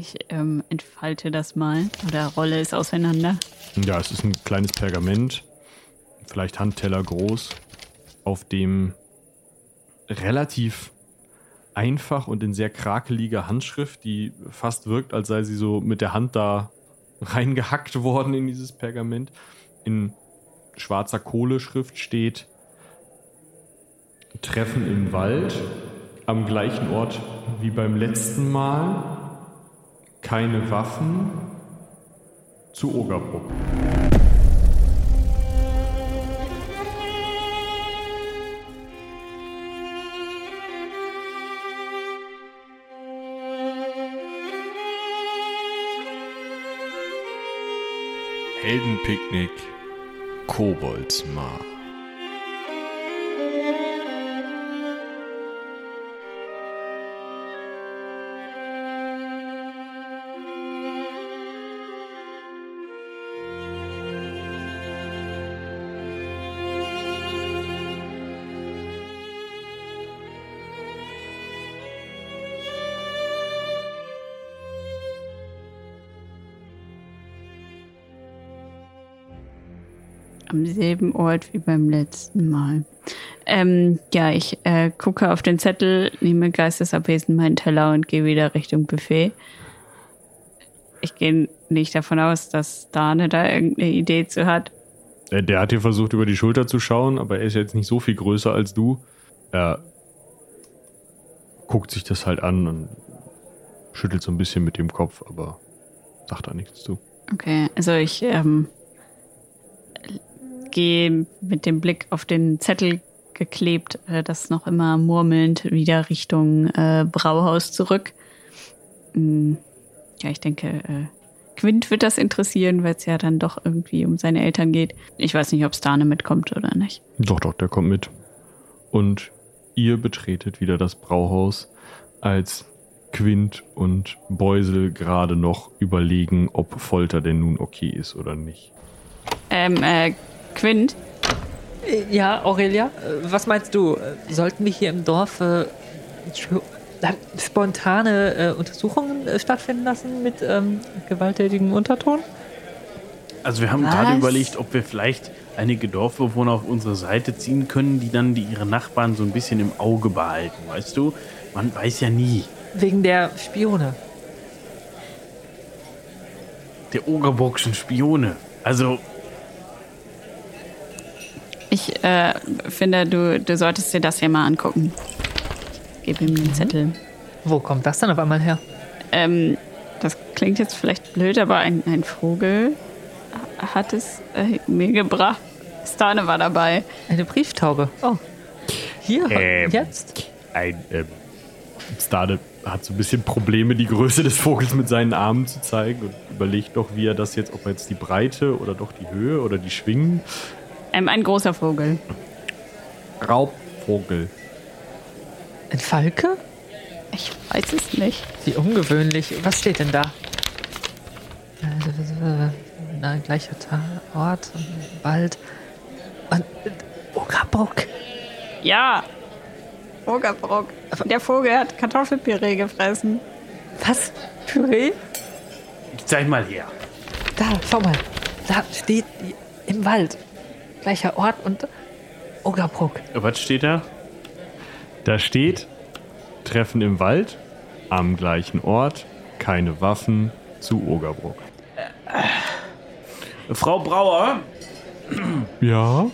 Ich ähm, entfalte das mal oder rolle es auseinander. Ja, es ist ein kleines Pergament, vielleicht Handteller groß, auf dem relativ einfach und in sehr krakeliger Handschrift, die fast wirkt, als sei sie so mit der Hand da reingehackt worden in dieses Pergament, in schwarzer Kohleschrift steht Treffen im Wald, am gleichen Ort wie beim letzten Mal, keine Waffen, zu Ogerbruck. Heldenpicknick Koboldsmar. Selben Ort wie beim letzten Mal. Ähm, ja, ich äh, gucke auf den Zettel, nehme geistesabwesend meinen Teller und gehe wieder Richtung Buffet. Ich gehe nicht davon aus, dass Dane da irgendeine Idee zu hat. Der, der hat hier versucht, über die Schulter zu schauen, aber er ist jetzt nicht so viel größer als du. Er guckt sich das halt an und schüttelt so ein bisschen mit dem Kopf, aber sagt da nichts zu. Okay, also ich ähm, gehe mit dem Blick auf den Zettel geklebt, äh, das noch immer murmelnd wieder Richtung äh, Brauhaus zurück. Mm, ja, ich denke, äh, Quint wird das interessieren, weil es ja dann doch irgendwie um seine Eltern geht. Ich weiß nicht, ob Stane mitkommt oder nicht. Doch, doch, der kommt mit. Und ihr betretet wieder das Brauhaus, als Quint und Beusel gerade noch überlegen, ob Folter denn nun okay ist oder nicht. Ähm, äh, Quint, Ja, Aurelia, äh, was meinst du? Sollten wir hier im Dorf äh, spontane äh, Untersuchungen äh, stattfinden lassen mit ähm, gewalttätigem Unterton? Also wir haben Was? gerade überlegt, ob wir vielleicht einige Dorfbewohner auf unsere Seite ziehen können, die dann die ihre Nachbarn so ein bisschen im Auge behalten, weißt du? Man weiß ja nie. Wegen der Spione. Der Ogerbrockschen Spione. Also, ich äh, finde, du, du solltest dir das hier mal angucken. Ich gebe ihm den Zettel. Wo kommt das dann auf einmal her? Ähm, das klingt jetzt vielleicht blöd, aber ein, ein Vogel hat es äh, mir gebracht. Stane war dabei. Eine Brieftaube. Oh. Hier, Ähm. jetzt? Ein, ähm, Stade hat so ein bisschen Probleme, die Größe des Vogels mit seinen Armen zu zeigen und überlegt doch, wie er das jetzt, ob er jetzt die Breite oder doch die Höhe oder die Schwingen. Ähm, ein großer Vogel. Raubvogel. Ein Falke? Ich weiß es nicht. Wie ungewöhnlich. Was steht denn da? Na, gleicher Ort, Wald. Und Ogerbruck. Ja. Ogerbrock. Der Vogel hat Kartoffelpüree gefressen. Was? Püree? zeig mal her. Da, schau mal. Da steht im Wald. Gleicher Ort und Ogerbruck. Was steht da? Da steht Treffen im Wald, am gleichen Ort, keine Waffen, zu Ogerbruck. Frau Brauer, Ja?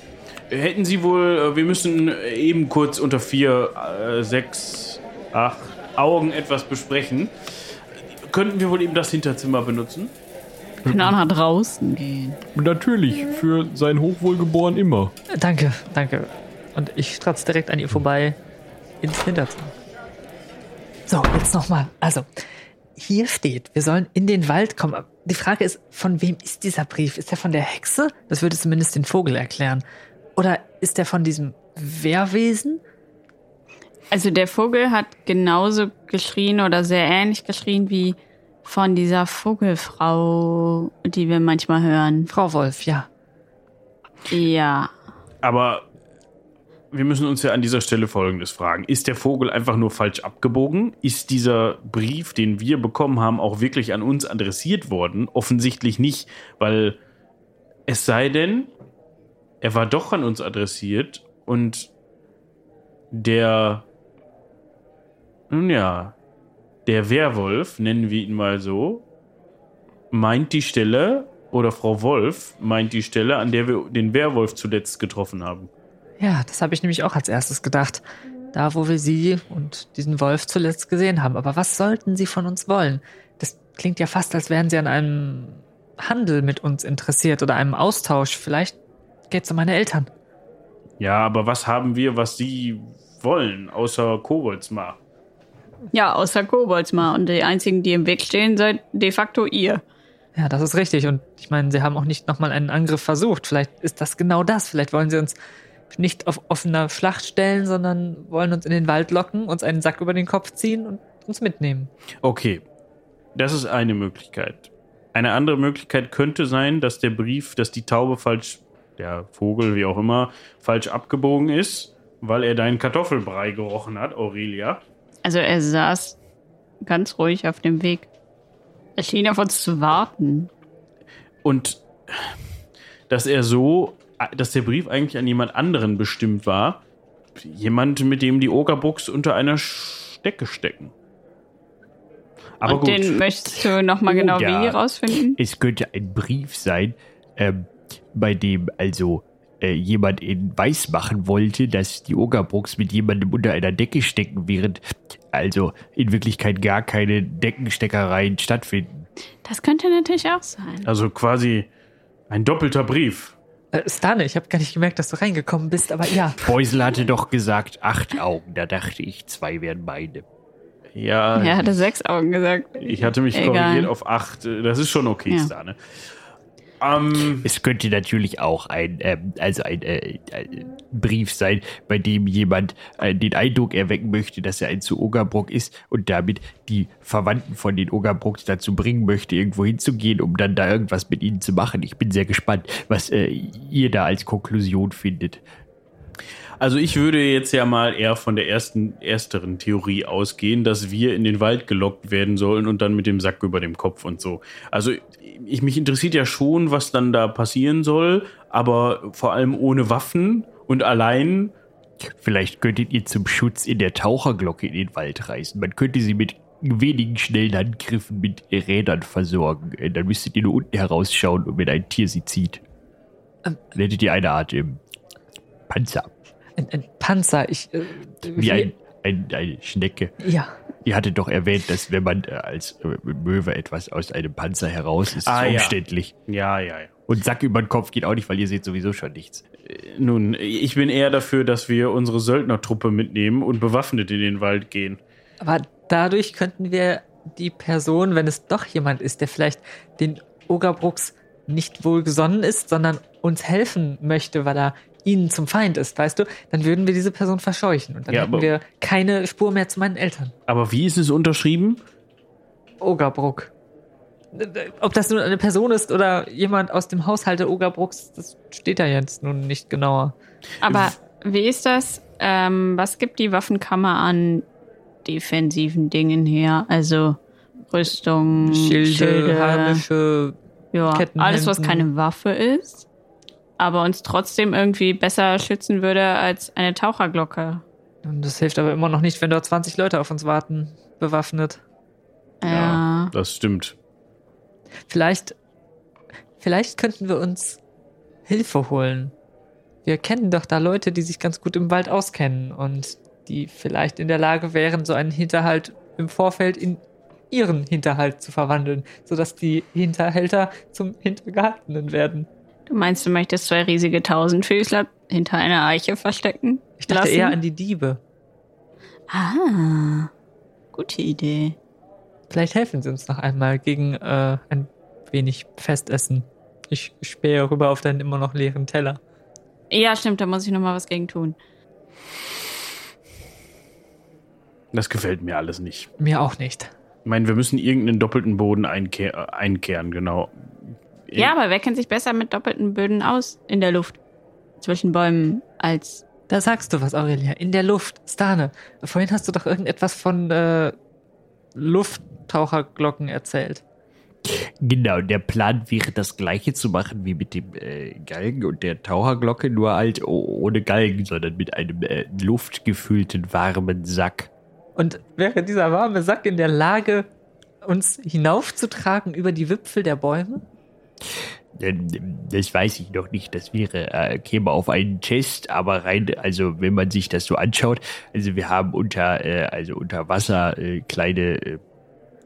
hätten Sie wohl, äh, wir müssen eben kurz unter vier, äh, sechs, acht Augen etwas besprechen. Könnten wir wohl eben das Hinterzimmer benutzen? Können auch nach draußen gehen. Natürlich, für sein Hochwohlgeboren immer. Danke, danke. Und ich stratz direkt an ihr vorbei ins Hinterzimmer. So, jetzt nochmal. Also, hier steht, wir sollen in den Wald kommen. Die Frage ist, von wem ist dieser Brief? Ist der von der Hexe? Das würde zumindest den Vogel erklären. Oder ist der von diesem Wehrwesen? Also der Vogel hat genauso geschrien oder sehr ähnlich geschrien wie von dieser Vogelfrau, die wir manchmal hören. Frau Wolf, ja. Ja. Aber wir müssen uns ja an dieser Stelle Folgendes fragen. Ist der Vogel einfach nur falsch abgebogen? Ist dieser Brief, den wir bekommen haben, auch wirklich an uns adressiert worden? Offensichtlich nicht, weil es sei denn, er war doch an uns adressiert und der, nun ja, der Werwolf, nennen wir ihn mal so, meint die Stelle, oder Frau Wolf meint die Stelle, an der wir den Werwolf zuletzt getroffen haben. Ja, das habe ich nämlich auch als erstes gedacht. Da, wo wir sie und diesen Wolf zuletzt gesehen haben. Aber was sollten sie von uns wollen? Das klingt ja fast, als wären sie an einem Handel mit uns interessiert oder einem Austausch. Vielleicht geht's um meine Eltern. Ja, aber was haben wir, was sie wollen, außer Koboldsmar? Ja, außer Koboldsmar. Und die einzigen, die im Weg stehen, seid de facto ihr. Ja, das ist richtig. Und ich meine, sie haben auch nicht nochmal einen Angriff versucht. Vielleicht ist das genau das. Vielleicht wollen sie uns nicht auf offener Schlacht stellen, sondern wollen uns in den Wald locken, uns einen Sack über den Kopf ziehen und uns mitnehmen. Okay, das ist eine Möglichkeit. Eine andere Möglichkeit könnte sein, dass der Brief, dass die Taube falsch, der Vogel, wie auch immer, falsch abgebogen ist, weil er deinen Kartoffelbrei gerochen hat, Aurelia. Also er saß ganz ruhig auf dem Weg. Er schien auf uns zu warten. Und dass er so, dass der Brief eigentlich an jemand anderen bestimmt war. Jemand, mit dem die Ogerbuchs unter einer Stecke stecken. Aber Und gut. den möchtest du nochmal genau wie rausfinden? Es könnte ein Brief sein, ähm, bei dem also äh, jemand in weiß machen wollte, dass die Ogerbrooks mit jemandem unter einer Decke stecken, während also in Wirklichkeit gar keine Deckensteckereien stattfinden. Das könnte natürlich auch sein. Also quasi ein doppelter Brief. Äh, Stane, ich habe gar nicht gemerkt, dass du reingekommen bist, aber ja. Beusel hatte doch gesagt, acht Augen. Da dachte ich, zwei wären meine. Ja, Er hatte sechs Augen gesagt. ich hatte mich Egal. korrigiert auf acht. Das ist schon okay, Ja. Stane. Ähm, Es könnte natürlich auch ein, ähm, also ein, äh, ein Brief sein, bei dem jemand äh, den Eindruck erwecken möchte, dass er ein zu Ogerbrock ist und damit die Verwandten von den Ogerbrocks dazu bringen möchte, irgendwo hinzugehen, um dann da irgendwas mit ihnen zu machen. Ich bin sehr gespannt, was äh, ihr da als Konklusion findet. Also ich würde jetzt ja mal eher von der ersten, ersteren Theorie ausgehen, dass wir in den Wald gelockt werden sollen und dann mit dem Sack über dem Kopf und so. Also ich, mich interessiert ja schon, was dann da passieren soll, aber vor allem ohne Waffen und allein. Vielleicht könntet ihr zum Schutz in der Taucherglocke in den Wald reisen. Man könnte sie mit wenigen schnellen Handgriffen mit Rädern versorgen. Äh, Dann müsstet ihr nur unten herausschauen und wenn ein Tier sie zieht. Ähm. Dann hättet ihr eine Art ähm, Panzer. Ein, ein Panzer, ich. Äh, Wie ein, ein, eine Schnecke. Ja. Ihr hattet doch erwähnt, dass wenn man äh, als äh, Möwe etwas aus einem Panzer heraus ist, ist Ah, es ja. umständlich. Ja, ja, ja. Und Sack über den Kopf geht auch nicht, weil ihr seht sowieso schon nichts. Nun, ich bin eher dafür, dass wir unsere Söldnertruppe mitnehmen und bewaffnet in den Wald gehen. Aber dadurch könnten wir die Person, wenn es doch jemand ist, der vielleicht den Ogerbrooks nicht wohlgesonnen ist, sondern uns helfen möchte, weil er ihnen zum Feind ist, weißt du, dann würden wir diese Person verscheuchen und dann Ja, hätten wir keine Spur mehr zu meinen Eltern. Aber wie ist es unterschrieben? Ogerbruck. Ob das nun eine Person ist oder jemand aus dem Haushalt der Ogerbrucks, das steht da jetzt nun nicht genauer. Aber wie ist das? Ähm, was gibt die Waffenkammer an defensiven Dingen her? Also Rüstung, Schilde, Schilde, heimische ja, alles, was keine Waffe ist, aber uns trotzdem irgendwie besser schützen würde als eine Taucherglocke. Und das hilft aber immer noch nicht, wenn dort 20 Leute auf uns warten, bewaffnet. Ja. Das stimmt. Vielleicht, vielleicht könnten wir uns Hilfe holen. Wir kennen doch da Leute, die sich ganz gut im Wald auskennen und die vielleicht in der Lage wären, so einen Hinterhalt im Vorfeld in ihren Hinterhalt zu verwandeln, sodass die Hinterhälter zum Hintergehaltenen werden. Du meinst, du möchtest zwei riesige Tausendfüßler hinter einer Eiche verstecken? Ich dachte lassen? eher an die Diebe. Ah, gute Idee. Vielleicht helfen sie uns noch einmal gegen äh, ein wenig Festessen. Ich spähe rüber auf deinen immer noch leeren Teller. Ja, stimmt, da muss ich noch mal was gegen tun. Das gefällt mir alles nicht. Mir auch nicht. Ich meine, wir müssen irgendeinen doppelten Boden einkehr einkehren, genau. Ja, aber wer kennt sich besser mit doppelten Böden aus in der Luft zwischen Bäumen als Da sagst du was, Aurelia. In der Luft. Stane, vorhin hast du doch irgendetwas von äh, Lufttaucherglocken erzählt. Genau, der Plan wäre das gleiche zu machen wie mit dem äh, Galgen und der Taucherglocke, nur halt ohne Galgen, sondern mit einem äh, luftgefüllten warmen Sack. Und wäre dieser warme Sack in der Lage, uns hinaufzutragen über die Wipfel der Bäume? Ähm, Das weiß ich noch nicht. Das wäre, äh, käme auf einen Test, aber rein, also wenn man sich das so anschaut, also wir haben unter, äh, also unter Wasser äh, kleine äh,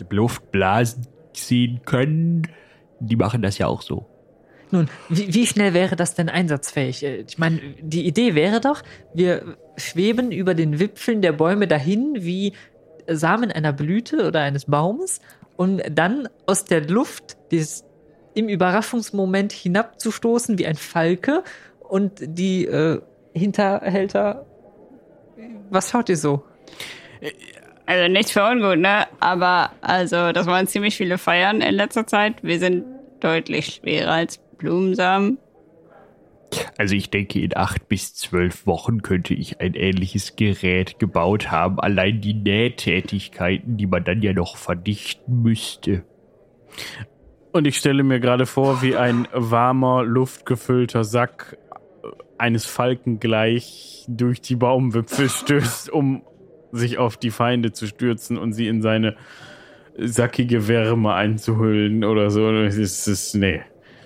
Luftblasen sehen können. Die machen das ja auch so. Nun, wie, wie schnell wäre das denn einsatzfähig? Äh, Ich meine, die Idee wäre doch, wir schweben über den Wipfeln der Bäume dahin wie Samen einer Blüte oder eines Baumes, um dann aus der Luft des, im Überraschungsmoment hinabzustoßen wie ein Falke und die äh, Hinterhälter. Was schaut ihr so? Also nichts für ungut, ne? Aber also, das waren ziemlich viele Feiern in letzter Zeit. Wir sind deutlich schwerer als Blumensamen. Also ich denke, in acht bis zwölf Wochen könnte ich ein ähnliches Gerät gebaut haben. Allein die Nähtätigkeiten, die man dann ja noch verdichten müsste. Und ich stelle mir gerade vor, wie ein warmer, luftgefüllter Sack äh, eines Falken gleich durch die Baumwipfel stößt, um sich auf die Feinde zu stürzen und sie in seine sackige Wärme einzuhüllen oder so. Das ist, nee.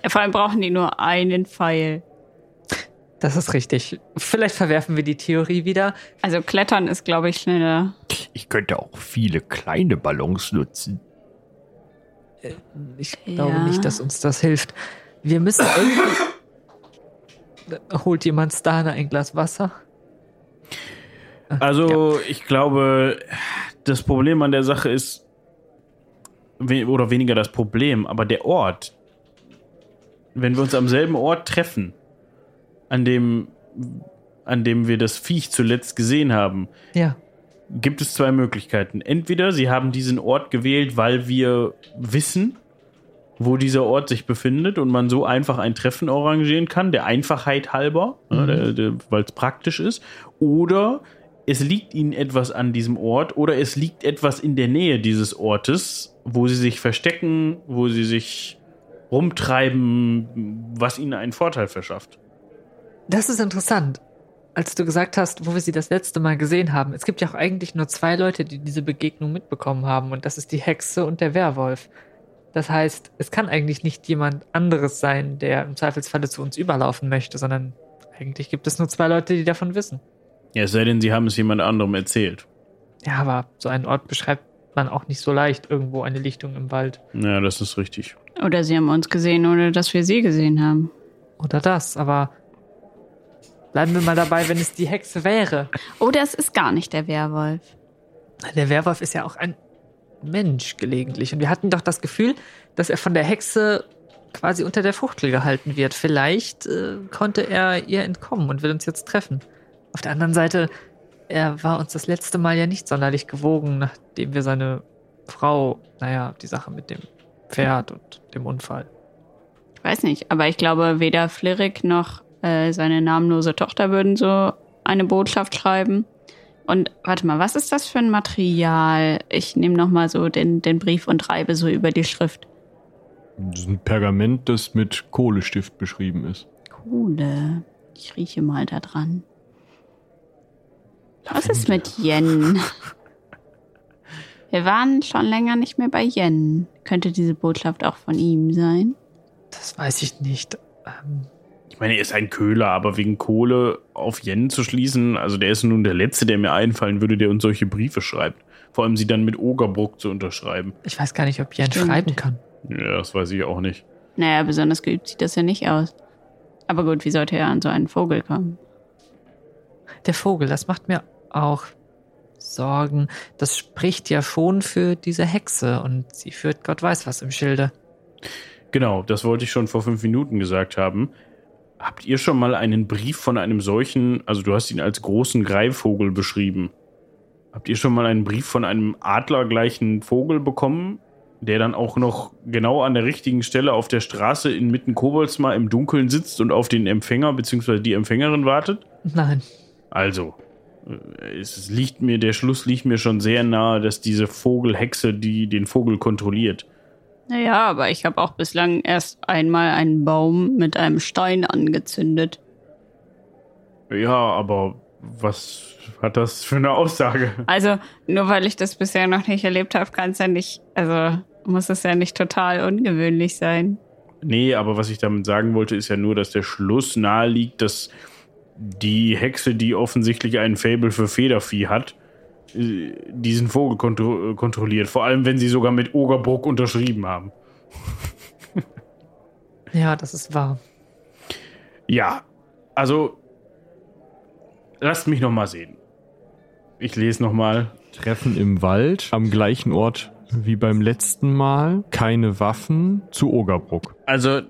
Vor allem brauchen die nur einen Pfeil. Das ist richtig. Vielleicht verwerfen wir die Theorie wieder. Also Klettern ist, glaube ich, schneller. Ich könnte auch viele kleine Ballons nutzen. Ich glaube Ja. nicht, dass uns das hilft. Wir müssen irgendwie. Holt jemand Stane ein Glas Wasser? Also, ich glaube, das Problem an der Sache ist, oder weniger das Problem, aber der Ort. Wenn wir uns am selben Ort treffen, an dem, an dem wir das Viech zuletzt gesehen haben, Ja. Gibt es zwei Möglichkeiten. Entweder sie haben diesen Ort gewählt, weil wir wissen, wo dieser Ort sich befindet und man so einfach ein Treffen arrangieren kann, der Einfachheit halber, mhm. weil es praktisch ist. Oder es liegt ihnen etwas an diesem Ort oder es liegt etwas in der Nähe dieses Ortes, wo sie sich verstecken, wo sie sich rumtreiben, was ihnen einen Vorteil verschafft. Das ist interessant. Als du gesagt hast, wo wir sie das letzte Mal gesehen haben, es gibt ja auch eigentlich nur zwei Leute, die diese Begegnung mitbekommen haben, und das ist die Hexe und der Werwolf. Das heißt, es kann eigentlich nicht jemand anderes sein, der im Zweifelsfalle zu uns überlaufen möchte, sondern eigentlich gibt es nur zwei Leute, die davon wissen. Ja, es sei denn, sie haben es jemand anderem erzählt. Ja, aber so einen Ort beschreibt man auch nicht so leicht, irgendwo eine Lichtung im Wald. Ja, das ist richtig. Oder sie haben uns gesehen, ohne dass wir sie gesehen haben. Oder das, aber bleiben wir mal dabei, wenn es die Hexe wäre. Oder es ist gar nicht der Werwolf. Der Werwolf ist ja auch ein Mensch gelegentlich. Und wir hatten doch das Gefühl, dass er von der Hexe quasi unter der Fuchtel gehalten wird. Vielleicht äh, konnte er ihr entkommen und will uns jetzt treffen. Auf der anderen Seite, er war uns das letzte Mal ja nicht sonderlich gewogen, nachdem wir seine Frau, naja, die Sache mit dem Pferd und dem Unfall. Ich weiß nicht, aber ich glaube, weder Flirik noch äh, seine namenlose Tochter würden so eine Botschaft schreiben. Und warte mal, was ist das für ein Material? Ich nehme nochmal so den, den Brief und reibe so über die Schrift. Das ist ein Pergament, das mit Kohlestift beschrieben ist. Kohle. Ich rieche mal da dran. Was ist mit Yen? Wir waren schon länger nicht mehr bei Yen. Könnte diese Botschaft auch von ihm sein? Das weiß ich nicht. Ähm, Ich meine, er ist ein Köhler, aber wegen Kohle auf Yen zu schließen, also der ist nun der Letzte, der mir einfallen würde, der uns solche Briefe schreibt. Vor allem sie dann mit Ogerbruck zu unterschreiben. ich weiß gar nicht, ob Jen Stimmt. schreiben kann. Ja, das weiß ich auch nicht. Naja, besonders geübt sieht das ja nicht aus. Aber gut, wie sollte er an so einen Vogel kommen? Der Vogel, das macht mir auch Sorgen. Das spricht ja schon für diese Hexe und sie führt Gott weiß was im Schilde. Genau, das wollte ich schon vor fünf Minuten gesagt haben. Habt ihr schon mal einen Brief von einem solchen, also du hast ihn als großen Greifvogel beschrieben. Habt ihr schon mal einen Brief von einem adlergleichen Vogel bekommen, der dann auch noch genau an der richtigen Stelle auf der Straße inmitten Koboldsmar im Dunkeln sitzt und auf den Empfänger bzw. die Empfängerin wartet? Nein, Also, äh, es liegt mir, der Schluss liegt mir schon sehr nahe, dass diese Vogelhexe, die den Vogel kontrolliert. Naja, aber ich habe auch bislang erst einmal einen Baum mit einem Stein angezündet. Ja, aber was hat das für eine Aussage? Also, nur weil ich das bisher noch nicht erlebt habe, kann es ja nicht, also muss es ja nicht total ungewöhnlich sein. Nee, aber was ich damit sagen wollte, ist ja nur, dass der Schluss nahe liegt, dass die Hexe, die offensichtlich einen Fable für Federvieh hat, diesen Vogel kontro kontrolliert. Vor allem, wenn sie sogar mit Ogerbruck unterschrieben haben. Ja, das ist wahr. Ja, also lasst mich noch mal sehen. Ich lese noch mal. Treffen im Wald, am gleichen Ort wie beim letzten Mal. Keine Waffen zu Ogerbruck. Also,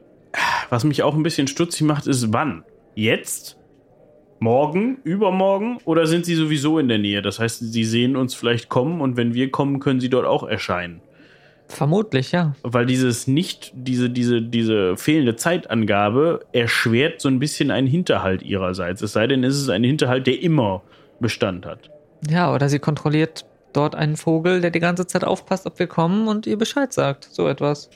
was mich auch ein bisschen stutzig macht, ist wann? Jetzt? Morgen? Übermorgen? Oder sind sie sowieso in der Nähe? Das heißt, sie sehen uns vielleicht kommen und wenn wir kommen, können sie dort auch erscheinen. Vermutlich, ja. Weil dieses nicht, diese, diese, diese fehlende Zeitangabe erschwert so ein bisschen einen Hinterhalt ihrerseits. Es sei denn, es ist ein Hinterhalt, der immer Bestand hat. Ja, oder sie kontrolliert dort einen Vogel, der die ganze Zeit aufpasst, ob wir kommen und ihr Bescheid sagt. So etwas.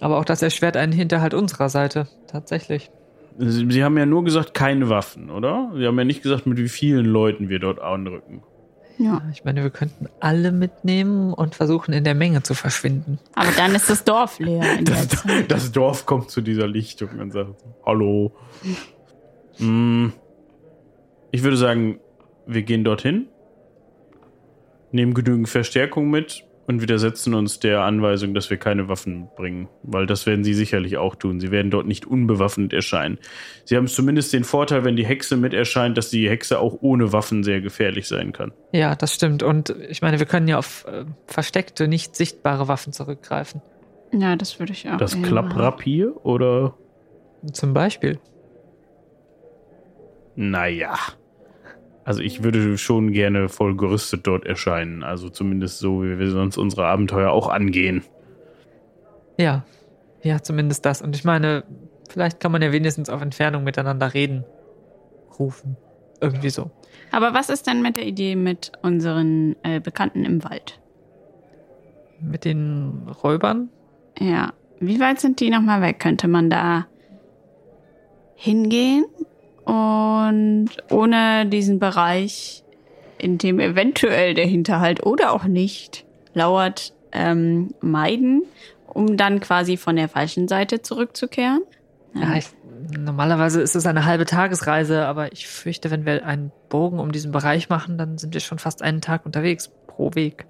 Aber auch das erschwert einen Hinterhalt unserer Seite. Tatsächlich. Sie, sie haben ja nur gesagt, keine Waffen, oder? Sie haben ja nicht gesagt, mit wie vielen Leuten wir dort anrücken. Ja. Ich meine, wir könnten alle mitnehmen und versuchen, in der Menge zu verschwinden. Aber dann ist das Dorf leer in der Das, Zeit. das Dorf kommt zu dieser Lichtung und sagt, hallo. Mm, Ich würde sagen, wir gehen dorthin, nehmen genügend Verstärkung mit und widersetzen uns der Anweisung, dass wir keine Waffen bringen. Weil das werden sie sicherlich auch tun. Sie werden dort nicht unbewaffnet erscheinen. Sie haben zumindest den Vorteil, wenn die Hexe mit erscheint, dass die Hexe auch ohne Waffen sehr gefährlich sein kann. Ja, das stimmt. Und ich meine, wir können ja auf äh, versteckte, nicht sichtbare Waffen zurückgreifen. Ja, das würde ich auch. Das Klapprapier oder Zum Beispiel. Naja. Also ich würde schon gerne voll gerüstet dort erscheinen. Also zumindest so, wie wir sonst unsere Abenteuer auch angehen. Ja. Ja, zumindest das. Und ich meine, vielleicht kann man ja wenigstens auf Entfernung miteinander reden. Rufen. Irgendwie so. Aber was ist denn mit der Idee mit unseren äh, Bekannten im Wald? Mit den Räubern? Ja. Wie weit sind die nochmal weg? Könnte man da hingehen und ohne diesen Bereich, in dem eventuell der Hinterhalt oder auch nicht lauert, ähm, meiden, um dann quasi von der falschen Seite zurückzukehren? Ja, ich, normalerweise ist es eine halbe Tagesreise, aber ich fürchte, wenn wir einen Bogen um diesen Bereich machen, dann sind wir schon fast einen Tag unterwegs pro Weg.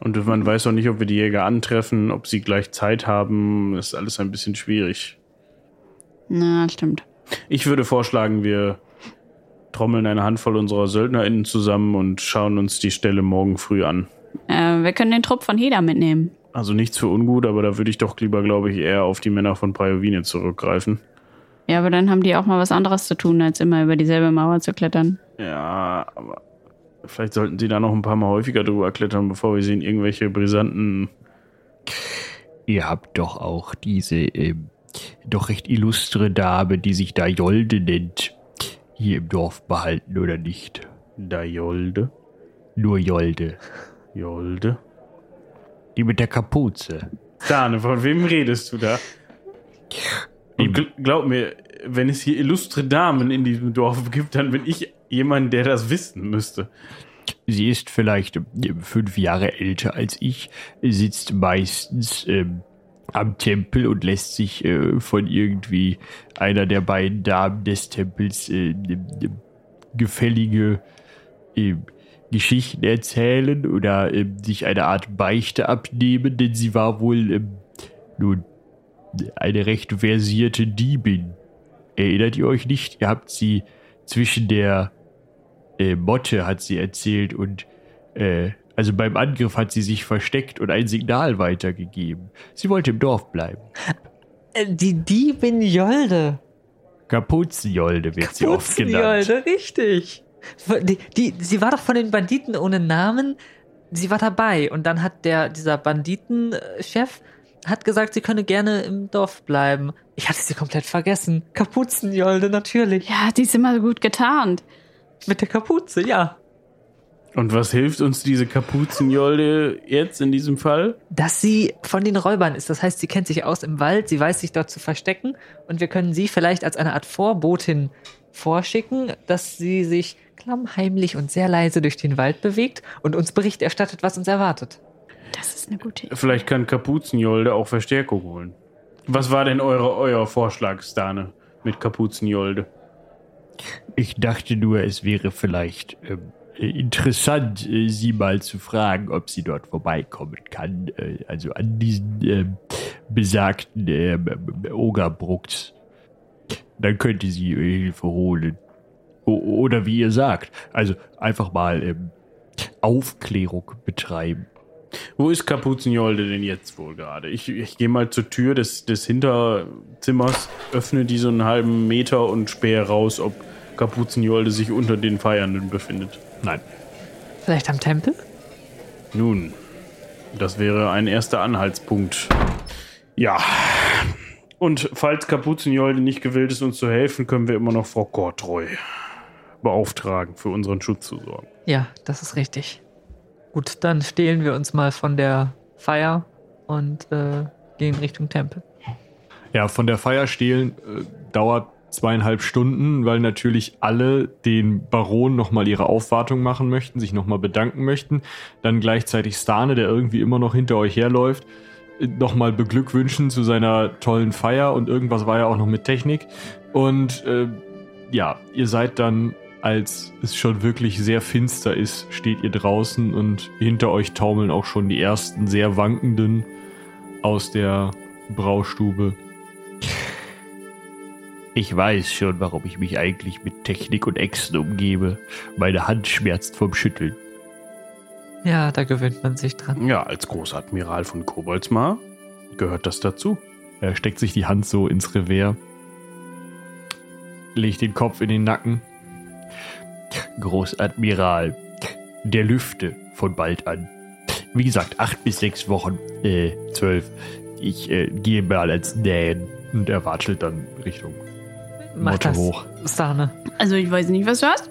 Und man weiß auch nicht, ob wir die Jäger antreffen, ob sie gleich Zeit haben. Das ist alles ein bisschen schwierig. Na, stimmt. Ich würde vorschlagen, wir trommeln eine Handvoll unserer SöldnerInnen zusammen und schauen uns die Stelle morgen früh an. Äh, wir können den Trupp von Heda mitnehmen. Also nichts für ungut, aber da würde ich doch lieber, glaube ich, eher auf die Männer von Pajovine zurückgreifen. Ja, aber dann haben die auch mal was anderes zu tun, als immer über dieselbe Mauer zu klettern. Ja, aber vielleicht sollten sie da noch ein paar Mal häufiger drüber klettern, bevor wir sie in irgendwelche brisanten. Ihr habt doch auch diese ähm, doch recht illustre Dame, die sich da Jolde nennt, hier im Dorf behalten, oder nicht? Da Jolde. Nur Jolde. Jolde. Die mit der Kapuze. Dane, von wem redest du da? Und gl glaub mir, wenn es hier illustre Damen in diesem Dorf gibt, dann bin ich jemand, der das wissen müsste. Sie ist vielleicht ähm, fünf Jahre älter als ich, sitzt meistens ähm, am Tempel und lässt sich äh, von irgendwie einer der beiden Damen des Tempels äh, gefällige äh, Geschichten erzählen oder äh, sich eine Art Beichte abnehmen, denn sie war wohl ähm, nun eine recht versierte Diebin. Erinnert ihr euch nicht? Ihr habt sie zwischen der äh, Motte, hat sie erzählt, und äh, also beim Angriff hat sie sich versteckt und ein Signal weitergegeben. Sie wollte im Dorf bleiben. Äh, Die Diebin Jolde. Kapuzenjolde wird sie oft genannt. Jolde, richtig. Die, die, sie war doch von den Banditen ohne Namen. Sie war dabei und dann hat der, dieser Banditenchef hat gesagt, sie könne gerne im Dorf bleiben. Ich hatte sie komplett vergessen. Kapuzenjolde, natürlich. Ja, die ist immer so gut getarnt. Mit der Kapuze, ja. Und was hilft uns diese Kapuzenjolde jetzt in diesem Fall? Dass sie von den Räubern ist. Das heißt, sie kennt sich aus im Wald, sie weiß sich dort zu verstecken und wir können sie vielleicht als eine Art Vorbotin vorschicken, dass sie sich klammheimlich und sehr leise durch den Wald bewegt und uns Bericht erstattet, was uns erwartet. Das ist eine gute Idee. Vielleicht kann Kapuzenjolde auch Verstärkung holen. Was war denn eure, euer Vorschlag, Stane, mit Kapuzenjolde? Ich dachte nur, es wäre vielleicht ähm, äh, interessant, äh, sie mal zu fragen, ob sie dort vorbeikommen kann. Äh, also an diesen ähm, besagten ähm, Ogerbrucks. Dann könnte sie äh, Hilfe holen. O oder wie ihr sagt. Also einfach mal ähm, Aufklärung betreiben. Wo ist Kapuzenjolde denn jetzt wohl gerade? Ich, ich gehe mal zur Tür des, des Hinterzimmers, öffne die so einen halben Meter und spähe raus, ob Kapuzenjolde sich unter den Feiernden befindet. Nein. Vielleicht am Tempel? Nun, das wäre ein erster Anhaltspunkt. Ja. Und falls Kapuzenjolde nicht gewillt ist, uns zu helfen, können wir immer noch Frau Kortreu beauftragen, für unseren Schutz zu sorgen. Ja, das ist richtig. Gut, dann stehlen wir uns mal von der Feier und äh, gehen Richtung Tempel. Ja, von der Feier stehlen äh, dauert zweieinhalb Stunden, weil natürlich alle den Baron nochmal ihre Aufwartung machen möchten, sich nochmal bedanken möchten. Dann gleichzeitig Stane, der irgendwie immer noch hinter euch herläuft, nochmal beglückwünschen zu seiner tollen Feier und irgendwas war ja auch noch mit Technik. Und äh, ja, ihr seid dann, als es schon wirklich sehr finster ist, steht ihr draußen und hinter euch taumeln auch schon die ersten sehr wankenden aus der Braustube. Ich weiß schon, warum ich mich eigentlich mit Technik und Äxten umgebe. Meine Hand schmerzt vom Schütteln. Ja, da gewöhnt man sich dran. Ja, als Großadmiral von Koboldsmar gehört das dazu. Er steckt sich die Hand so ins Revers, legt den Kopf in den Nacken. Großadmiral der Lüfte von bald an. Wie gesagt, acht bis sechs Wochen, äh, zwölf. Ich äh, gehe mal als Nähen. Und er watschelt dann Richtung Mach Motto das. hoch. Stane. Also ich weiß nicht, was du hast.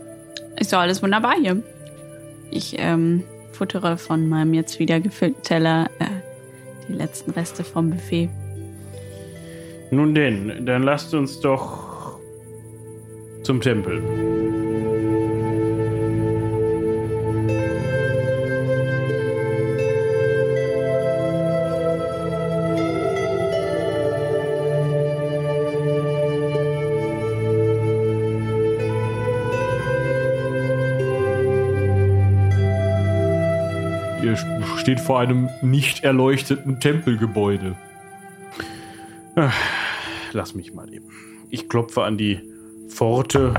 Ist doch alles wunderbar hier. Ich ähm, futtere von meinem jetzt wieder gefüllten Teller äh, die letzten Reste vom Buffet. Nun denn, dann lasst uns doch zum Tempel. Steht vor einem nicht erleuchteten Tempelgebäude. Lass mich mal eben. Ich klopfe an die Pforte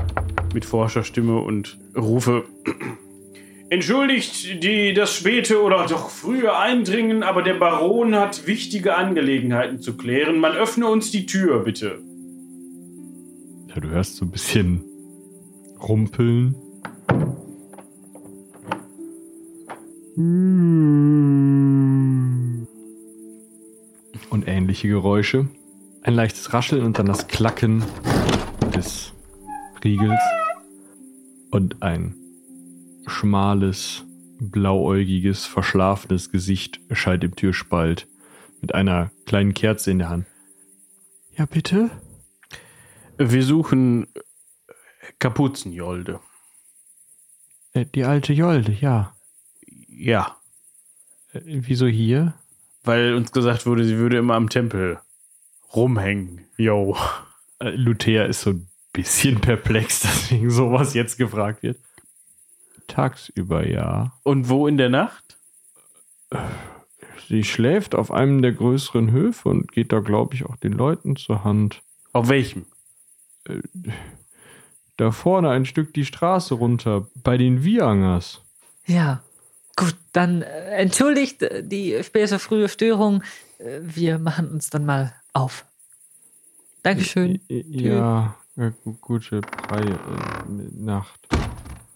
mit Forscherstimme und rufe. Entschuldigt die, das späte oder doch frühe Eindringen, aber der Baron hat wichtige Angelegenheiten zu klären. Man öffne uns die Tür, bitte. Ja, du hörst so ein bisschen rumpeln. Und ähnliche Geräusche. Ein leichtes Rascheln und dann das Klacken des Riegels. Und ein schmales, blauäugiges, verschlafenes Gesicht erscheint im Türspalt mit einer kleinen Kerze in der Hand. Ja, bitte? Wir suchen Kapuzenjolde. Äh, Die alte Jolde, ja. Ja, Äh, Wieso hier? weil uns gesagt wurde, sie würde immer am Tempel rumhängen. Yo. Äh, Luthea ist so ein bisschen perplex, deswegen sowas jetzt gefragt wird. Tagsüber, ja. Und wo in der Nacht? Sie schläft auf einem der größeren Höfe und geht da, glaube ich, auch den Leuten zur Hand. Auf welchem? Da vorne ein Stück die Straße runter, bei den Wiangers. Ja. Gut, dann äh, entschuldigt äh, die späte frühe Störung. Äh, Wir machen uns dann mal auf. Dankeschön. Ja, gu- gute äh, Nacht.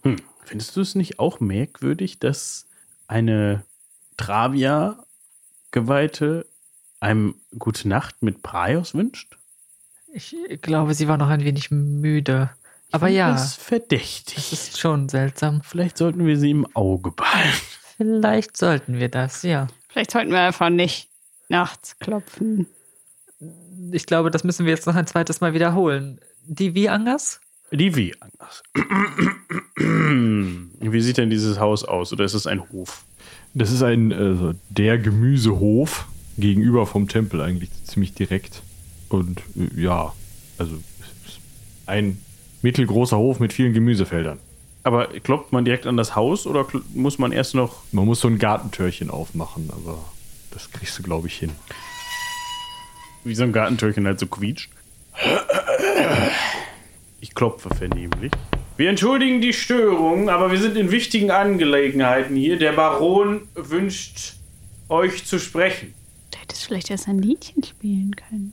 Hm. Findest du es nicht auch merkwürdig, dass eine Travia-Geweihte einem gute Nacht mit Praios wünscht? Ich glaube, sie war noch ein wenig müde. Aber ja, Das ist verdächtig. das ist schon seltsam. Vielleicht sollten wir sie im Auge behalten. Vielleicht sollten wir das, ja. Vielleicht sollten wir einfach nicht nachts klopfen. Ich glaube, das müssen wir jetzt noch ein zweites Mal wiederholen. Die wie Angas? Die wie anders. Wie sieht denn dieses Haus aus? Oder ist es ein Hof? Das ist ein, also der Gemüsehof gegenüber vom Tempel eigentlich ziemlich direkt. Und äh, ja, also ein mittelgroßer Hof mit vielen Gemüsefeldern. Aber klopft man direkt an das Haus oder muss man erst noch. Man muss so ein Gartentürchen aufmachen, aber das kriegst du, glaube ich, hin. Wie so ein Gartentürchen halt so quietscht? Ich klopfe vernehmlich. Wir entschuldigen die Störung, aber wir sind in wichtigen Angelegenheiten hier. Der Baron wünscht euch zu sprechen. Du hättest vielleicht erst ein Liedchen spielen können.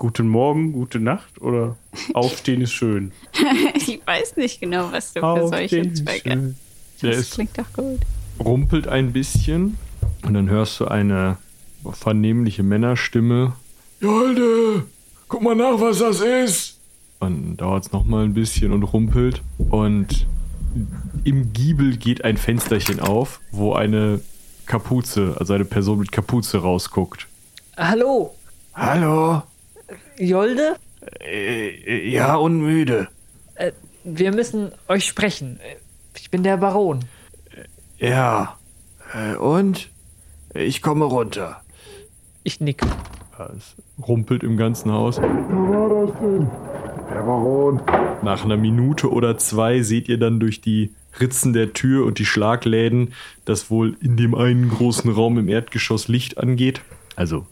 Guten Morgen, gute Nacht oder Aufstehen ist schön. ich weiß nicht genau, was du für solche Zwecke. Das ist klingt doch gut. rumpelt ein bisschen und dann hörst du eine vernehmliche Männerstimme. Jolde, guck mal nach, was das ist. Und dauert es nochmal ein bisschen und rumpelt. Und im Giebel geht ein Fensterchen auf, wo eine Kapuze, also eine Person mit Kapuze rausguckt. Hallo, Hallo? Jolde? Äh, ja, unmüde. Äh, wir müssen euch sprechen. Ich bin der Baron. Ja. Äh, und? Ich komme runter. Ich nick. Es rumpelt im ganzen Haus. Nach einer Minute oder zwei seht ihr dann durch die Ritzen der Tür und die Schlagläden, dass wohl in dem einen großen Raum im Erdgeschoss Licht angeht. Also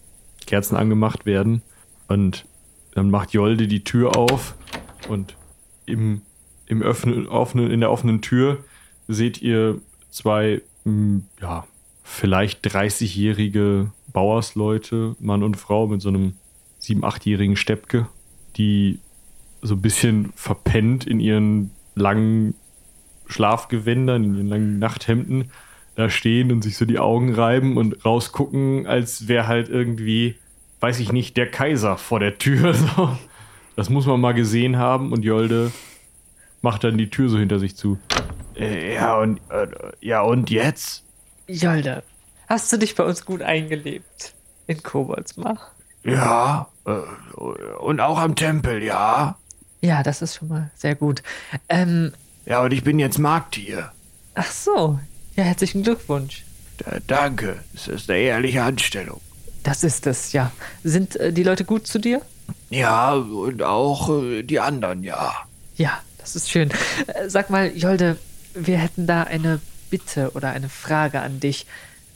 Kerzen angemacht werden. Und dann macht Jolde die Tür auf und im, im öffnen, offenen, in der offenen Tür seht ihr zwei, mh, ja, vielleicht 30-jährige Bauersleute, Mann und Frau mit so einem 7-, 8-jährigen Steppke, die so ein bisschen verpennt in ihren langen Schlafgewändern, in ihren langen Nachthemden da stehen und sich so die Augen reiben und rausgucken, als wäre halt irgendwie, weiß ich nicht, der Kaiser vor der Tür. So. Das muss man mal gesehen haben und Jolde macht dann die Tür so hinter sich zu. Äh, ja, und, äh, ja, und jetzt? Jolde, hast du dich bei uns gut eingelebt? In Koboldsmach? Ja. Äh, und auch am Tempel, ja. Ja, das ist schon mal sehr gut. Ähm, Ja, und ich bin jetzt Marktier. ach so. Ja, herzlichen Glückwunsch. Da, danke. Es ist eine ehrliche Anstellung. Das ist es, ja. Sind äh, die Leute gut zu dir? Ja, und auch äh, die anderen, ja. Ja, das ist schön. Äh, sag mal, Jolde, wir hätten da eine Bitte oder eine Frage an dich.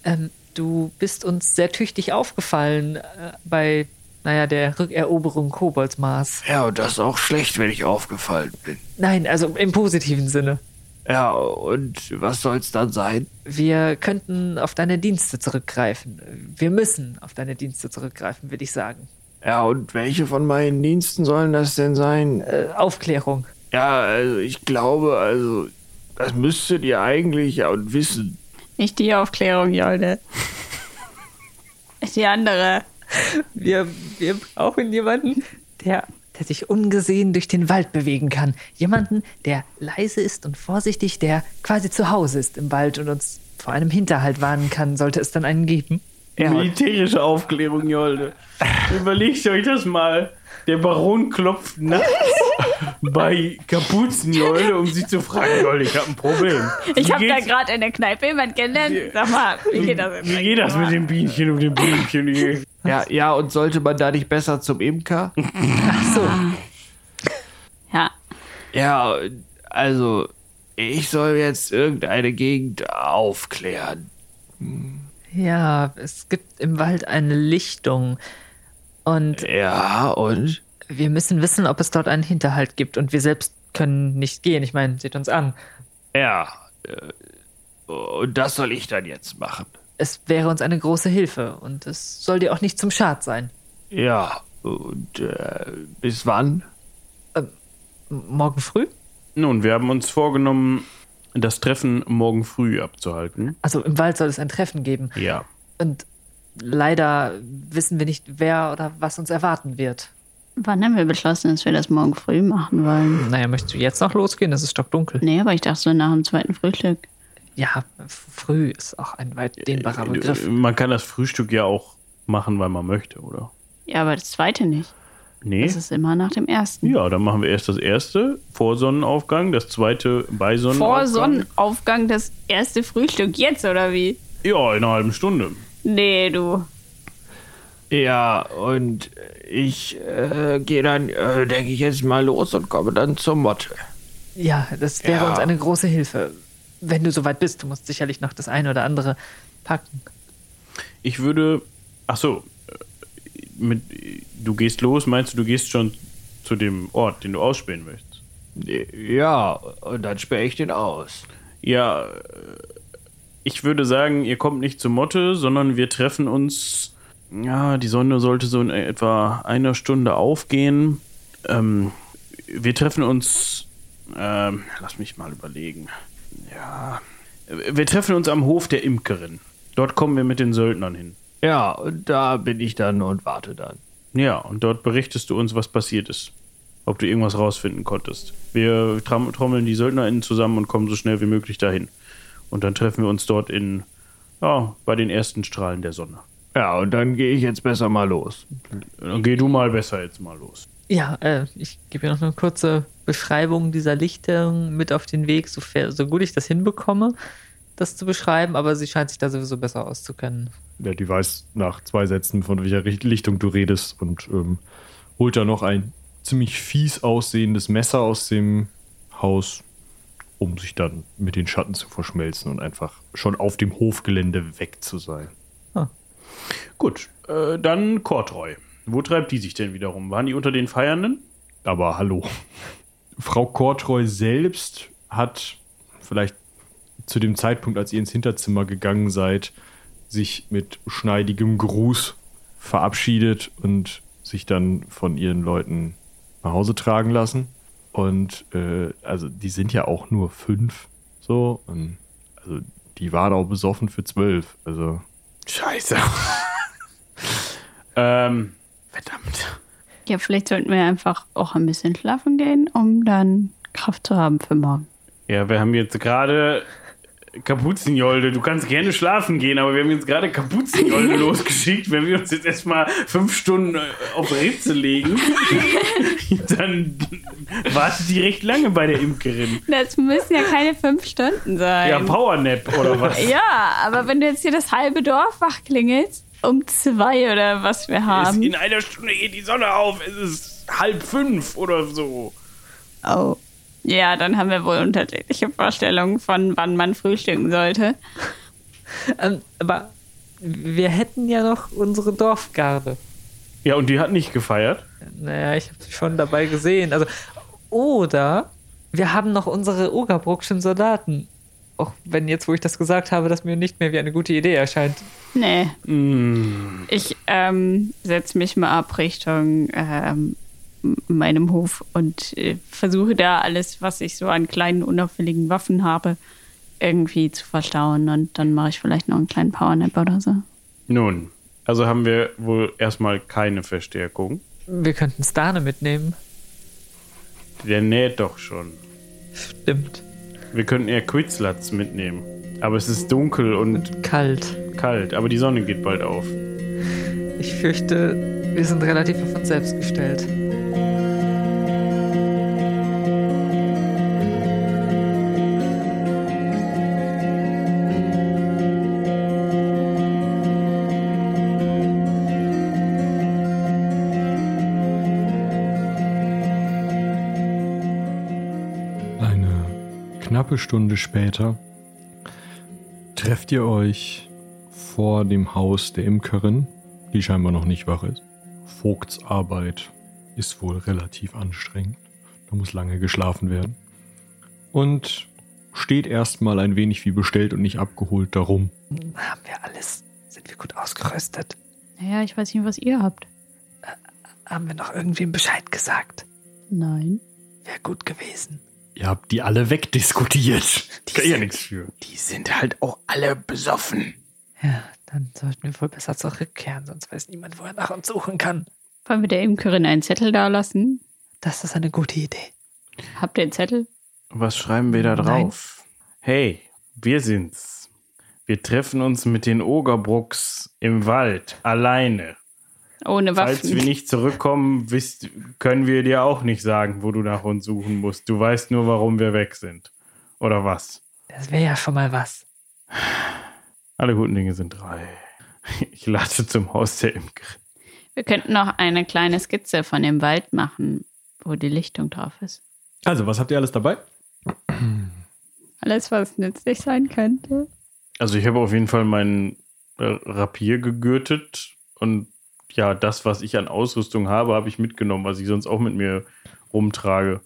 Ähm, du bist uns sehr tüchtig aufgefallen äh, bei, naja, der Rückeroberung Koboldsmaß. Ja, und das ist auch schlecht, wenn ich aufgefallen bin. Nein, also im positiven Sinne. Ja, und was soll's dann sein? Wir könnten auf deine Dienste zurückgreifen. Wir müssen auf deine Dienste zurückgreifen, würde ich sagen. Ja, und welche von meinen Diensten sollen das denn sein? Äh, Aufklärung. Ja, also ich glaube, also das müsstet ihr eigentlich ja und wissen. Nicht die Aufklärung, Jolde. Die andere. Wir, wir brauchen jemanden, der, der sich ungesehen durch den Wald bewegen kann. Jemanden, der leise ist und vorsichtig, der quasi zu Hause ist im Wald und uns vor einem Hinterhalt warnen kann, sollte es dann einen geben. Militärische Aufklärung, Jolde. Überlegt euch das mal. Der Baron klopft nachts bei Kapuzenjolde, um sie zu fragen, Jolde, ich habe ein Problem. Ich Wie habe da gerade in der Kneipe jemanden kennenlernen. Sag mal, wie geht das? Wie geht das mit dem Bienchen und dem Blümchen? hier? Ja, ja, und sollte man da nicht besser zum Imker? Ach so, Ja, Ja, also ich soll jetzt irgendeine Gegend aufklären. ja, es gibt im Wald eine Lichtung. Und Ja, und? wir müssen wissen, ob es dort einen Hinterhalt gibt. Und wir selbst können nicht gehen. Ich meine, seht uns an. Ja. äh, Und das soll ich dann jetzt machen. Es wäre uns eine große Hilfe. Und es soll dir auch nicht zum Schad sein. Ja, und äh, bis wann? M- Morgen früh? Nun, wir haben uns vorgenommen, das Treffen morgen früh abzuhalten. Also im Wald soll es ein Treffen geben. Ja. Und leider wissen wir nicht, wer oder was uns erwarten wird. Wann haben wir beschlossen, dass wir das morgen früh machen wollen? Naja, möchtest du jetzt noch losgehen? Es ist stockdunkel. Nee, aber ich dachte so nach dem zweiten Frühstück. Ja, früh ist auch ein weit dehnbarer Begriff. Man kann das Frühstück ja auch machen, weil man möchte, oder? Ja, aber das zweite nicht. Nee. Das ist immer nach dem ersten. Ja, dann machen wir erst das erste vor Sonnenaufgang, das zweite bei Sonnenaufgang. Vor Sonnenaufgang das erste Frühstück jetzt, oder wie? Ja, in einer halben Stunde. Nee, du. Ja, und ich äh, gehe dann, äh, denke ich, jetzt mal los und komme dann zur Motte. Ja, das wäre Ja. uns eine große Hilfe. Wenn du soweit bist, du musst sicherlich noch das eine oder andere packen. Ich würde. Ach so. äh, Mit, du gehst los, meinst du, du gehst schon zu dem Ort, den du ausspähen möchtest? Ja, und dann sperre ich den aus. Ja, äh, ich würde sagen, ihr kommt nicht zur Motte, sondern wir treffen uns. Ja, die Sonne sollte so in etwa einer Stunde aufgehen. Ähm, wir treffen uns. Ähm, lass mich mal überlegen. Ja. Wir treffen uns am Hof der Imkerin. Dort kommen wir mit den Söldnern hin. Ja, und da bin ich dann und warte dann. Ja, und dort berichtest du uns, was passiert ist. Ob du irgendwas rausfinden konntest. Wir trommeln die SöldnerInnen zusammen und kommen so schnell wie möglich dahin. Und dann treffen wir uns dort in, ja, bei den ersten Strahlen der Sonne. Ja, und dann gehe ich jetzt besser mal los. Dann geh du mal besser jetzt mal los. Ja, äh, ich gebe dir noch eine kurze Beschreibung dieser Lichtung mit auf den Weg, so, fair, so gut ich das hinbekomme, das zu beschreiben, aber sie scheint sich da sowieso besser auszukennen. Ja, die weiß nach zwei Sätzen, von welcher Lichtung du redest und ähm, holt da noch ein ziemlich fies aussehendes Messer aus dem Haus, um sich dann mit den Schatten zu verschmelzen und einfach schon auf dem Hofgelände weg zu sein. Gut, äh, dann Kortreu. Wo treibt die sich denn wiederum? Waren die unter den Feiernden? Aber hallo. Frau Kortreu selbst hat vielleicht zu dem Zeitpunkt, als ihr ins Hinterzimmer gegangen seid, sich mit schneidigem Gruß verabschiedet und sich dann von ihren Leuten nach Hause tragen lassen. Und äh, also die sind ja auch nur fünf. So. Und, also die war auch besoffen für zwölf. Also Scheiße. ähm, verdammt. Ja, vielleicht sollten wir einfach auch ein bisschen schlafen gehen, um dann Kraft zu haben für morgen. Ja, wir haben jetzt gerade Kapuzenjolde. Du kannst gerne schlafen gehen, aber wir haben jetzt gerade Kapuzenjolde losgeschickt. Wenn wir uns jetzt erstmal fünf Stunden äh, auf Rätsel legen, dann wartet die recht lange bei der Imkerin. Das müssen ja keine fünf Stunden sein. Ja, Powernap oder was? Ja, aber wenn du jetzt hier das halbe Dorf wach klingelst, um zwei oder was wir haben. in einer Stunde geht die Sonne auf. Es ist halb fünf oder so. Oh. Ja, dann haben wir wohl unterschiedliche Vorstellungen von, wann man frühstücken sollte. Ähm, aber wir hätten ja noch unsere Dorfgarde. Ja, und die hat nicht gefeiert. Naja, ich habe sie schon dabei gesehen. Also, oder wir haben noch unsere Ogerbruckschen Soldaten. Auch wenn jetzt, wo ich das gesagt habe, das mir nicht mehr wie eine gute Idee erscheint. Nee. Mm. Ich ähm, setze mich mal ab Richtung ähm, meinem Hof und äh, versuche da alles, was ich so an kleinen, unauffälligen Waffen habe, irgendwie zu verstauen. Und dann mache ich vielleicht noch einen kleinen Powernap oder so. Nun, also haben wir wohl erstmal keine Verstärkung. Wir könnten Stane mitnehmen. Der näht doch schon. Stimmt. Wir könnten eher Quitzlatz mitnehmen. Aber es ist dunkel und Kalt. kalt. Aber die Sonne geht bald auf. Ich fürchte, wir sind relativ auf uns selbst gestellt. Knappe Stunde später trefft ihr euch vor dem Haus der Imkerin, die scheinbar noch nicht wach ist. Vogtsarbeit ist wohl relativ anstrengend. Da muss lange geschlafen werden. Und steht erstmal ein wenig wie bestellt und nicht abgeholt darum. Haben wir alles? Sind wir gut ausgerüstet? Naja, ich weiß nicht, was ihr habt. Haben wir noch irgendwem Bescheid gesagt? Nein. Wäre gut gewesen. Ihr habt die alle wegdiskutiert. Kann ja nichts für. Die sind halt auch alle besoffen. Ja, Dann sollten wir wohl besser zurückkehren, sonst weiß niemand, wo er nach uns suchen kann. Wollen wir der Imkerin einen Zettel dalassen? Das ist eine gute Idee. Habt ihr einen Zettel? Was schreiben wir da Nein. drauf? Hey, wir sind's. Wir treffen uns mit den Ogerbrooks im Wald, alleine. Ohne Falls wir Waffen. nicht zurückkommen, wisst, können wir dir auch nicht sagen, wo du nach uns suchen musst. Du weißt nur, warum wir weg sind. Oder was? Das wäre ja schon mal was. Alle guten Dinge sind drei. Ich latsche zum Haus der Imkerin. Wir könnten noch eine kleine Skizze von dem Wald machen, wo die Lichtung drauf ist. Also, was habt ihr alles dabei? Alles, was nützlich sein könnte. Also ich habe auf jeden Fall meinen Rapier gegürtet und ja, das, was ich an Ausrüstung habe, habe ich mitgenommen, was ich sonst auch mit mir rumtrage.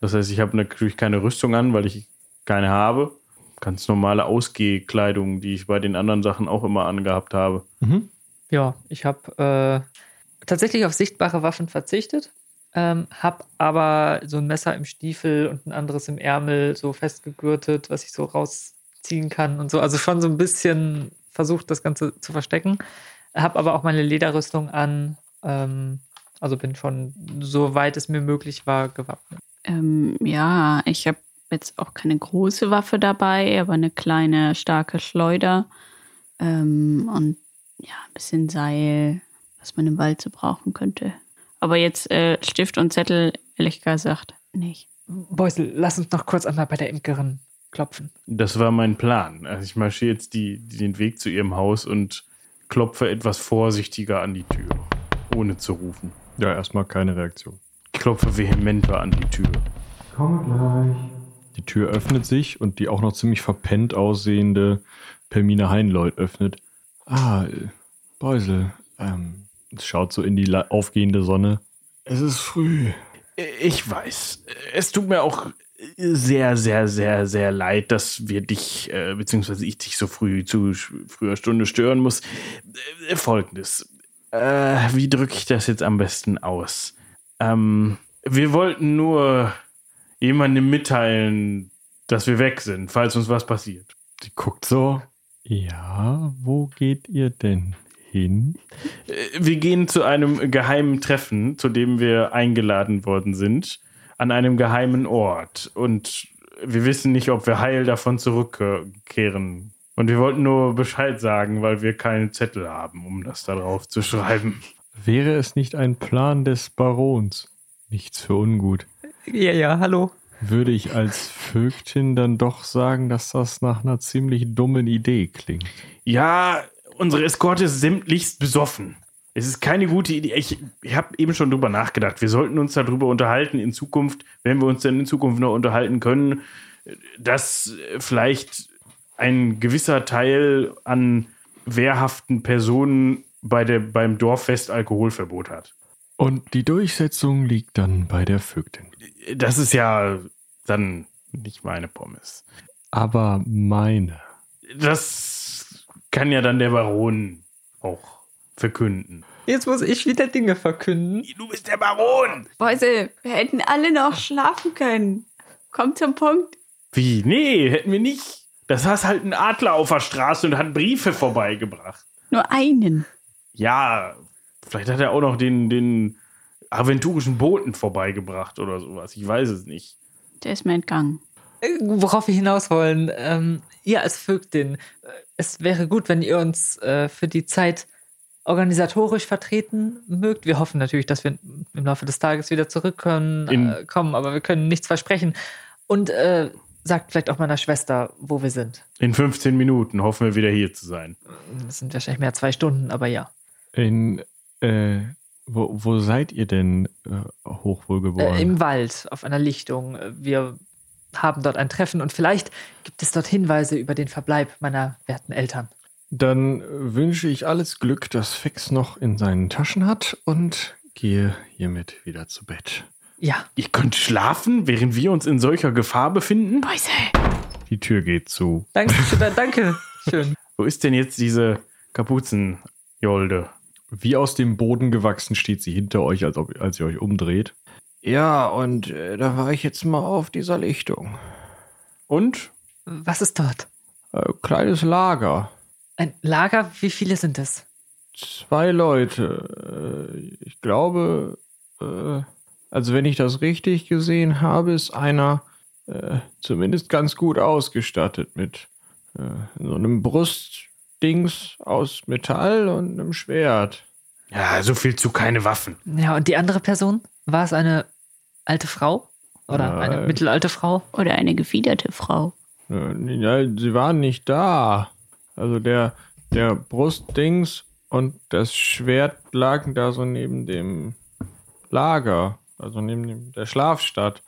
Das heißt, ich habe natürlich keine Rüstung an, weil ich keine habe. Ganz normale Ausgehkleidung, die ich bei den anderen Sachen auch immer angehabt habe. Mhm. Ja, ich habe äh, tatsächlich auf sichtbare Waffen verzichtet, ähm, habe aber so ein Messer im Stiefel und ein anderes im Ärmel so festgegürtet, was ich so rausziehen kann und so. Also schon so ein bisschen versucht, das Ganze zu verstecken. Habe aber auch meine Lederrüstung an. Ähm, also bin schon, soweit es mir möglich war, gewappnet. Ähm, ja, ich habe jetzt auch keine große Waffe dabei, aber eine kleine, starke Schleuder. Ähm, und ja, ein bisschen Seil, was man im Wald so brauchen könnte. Aber jetzt äh, Stift und Zettel, ehrlich gesagt, nicht. Beusel, lass uns noch kurz einmal bei der Imkerin klopfen. Das war mein Plan. Also ich marschiere jetzt die, die, den Weg zu ihrem Haus und klopfe etwas vorsichtiger an die Tür, ohne zu rufen. Ja, erstmal keine Reaktion. Ich klopfe vehementer an die Tür. Die Tür öffnet sich und die auch noch ziemlich verpennt aussehende Permine Heinleut öffnet. Ah, äh, Beusel, ähm, es schaut so in die aufgehende Sonne. Es ist früh. Ich weiß. Es tut mir auch sehr, sehr, sehr, sehr leid, dass wir dich, äh, beziehungsweise ich dich so früh zu früher Stunde stören muss. Äh, Folgendes. Äh, wie drücke ich das jetzt am besten aus? Ähm, wir wollten nur jemandem mitteilen, dass wir weg sind, falls uns was passiert. Sie guckt so. Ja, wo geht ihr denn hin? Äh, Wir gehen zu einem geheimen Treffen, zu dem wir eingeladen worden sind, an einem geheimen Ort. Und wir wissen nicht, ob wir heil davon zurückkehren. Und wir wollten nur Bescheid sagen, weil wir keinen Zettel haben, um das da drauf zu schreiben. Wäre es nicht ein Plan des Barons? Nichts für ungut. Ja, ja, hallo. Würde ich als Vögtin dann doch sagen, dass das nach einer ziemlich dummen Idee klingt. Ja, unsere Eskorte ist sämtlichst besoffen. Es ist keine gute Idee. Ich, ich habe eben schon drüber nachgedacht. Wir sollten uns darüber unterhalten in Zukunft, wenn wir uns denn in Zukunft noch unterhalten können, dass vielleicht ein gewisser Teil an wehrhaften Personen bei der, beim Dorffest Alkoholverbot hat. Und die Durchsetzung liegt dann bei der Vögtin. Das ist ja dann nicht meine Pommes. Aber meine. Das kann ja dann der Baron auch verkünden. Jetzt muss ich wieder Dinge verkünden. Du bist der Baron! Beusel, wir hätten alle noch schlafen können. Kommt zum Punkt. Wie? Nee, hätten wir nicht. Das saß halt ein Adler auf der Straße und hat Briefe vorbeigebracht. Nur einen. Ja, vielleicht hat er auch noch den, den aventurischen Boten vorbeigebracht oder sowas. Ich weiß es nicht. Der ist mir entgangen. Äh, Worauf wir hinaus wollen, ähm, ihr als Vögtin, es wäre gut, wenn ihr uns äh, für die Zeit organisatorisch vertreten mögt. Wir hoffen natürlich, dass wir im Laufe des Tages wieder zurückkommen, In- äh, kommen, aber wir können nichts versprechen. Und äh, sagt vielleicht auch meiner Schwester, wo wir sind. In 15 Minuten hoffen wir wieder hier zu sein. Das sind wahrscheinlich mehr als zwei Stunden, aber ja. In, äh, wo, wo seid ihr denn äh, hochwohlgeboren? Äh, Im Wald, auf einer Lichtung. Wir haben dort ein Treffen und vielleicht gibt es dort Hinweise über den Verbleib meiner werten Eltern. Dann äh, wünsche ich alles Glück, das Fex noch in seinen Taschen hat und gehe hiermit wieder zu Bett. Ja, Ihr könnt schlafen, während wir uns in solcher Gefahr befinden? Beusel. Die Tür geht zu. danke, danke. Schön. Wo ist denn jetzt diese Kapuzenjolde? Wie aus dem Boden gewachsen steht sie hinter euch, als, ob, als ihr euch umdreht. Ja, und äh, da war ich jetzt mal auf dieser Lichtung. Und? Was ist dort? Äh, kleines Lager. Ein Lager, wie viele sind es? Zwei Leute. Äh, Ich glaube, äh, also wenn ich das richtig gesehen habe, ist einer äh, zumindest ganz gut ausgestattet mit so einem Brustdings aus Metall und einem Schwert. Ja, so viel zu keine Waffen. Ja, und die andere Person? War es eine alte Frau? Oder eine Nein. mittelalte Frau? Oder eine gefiederte Frau. Ja, sie waren nicht da. Also der, der Brustdings und das Schwert lagen da so neben dem Lager, also neben dem, der Schlafstadt.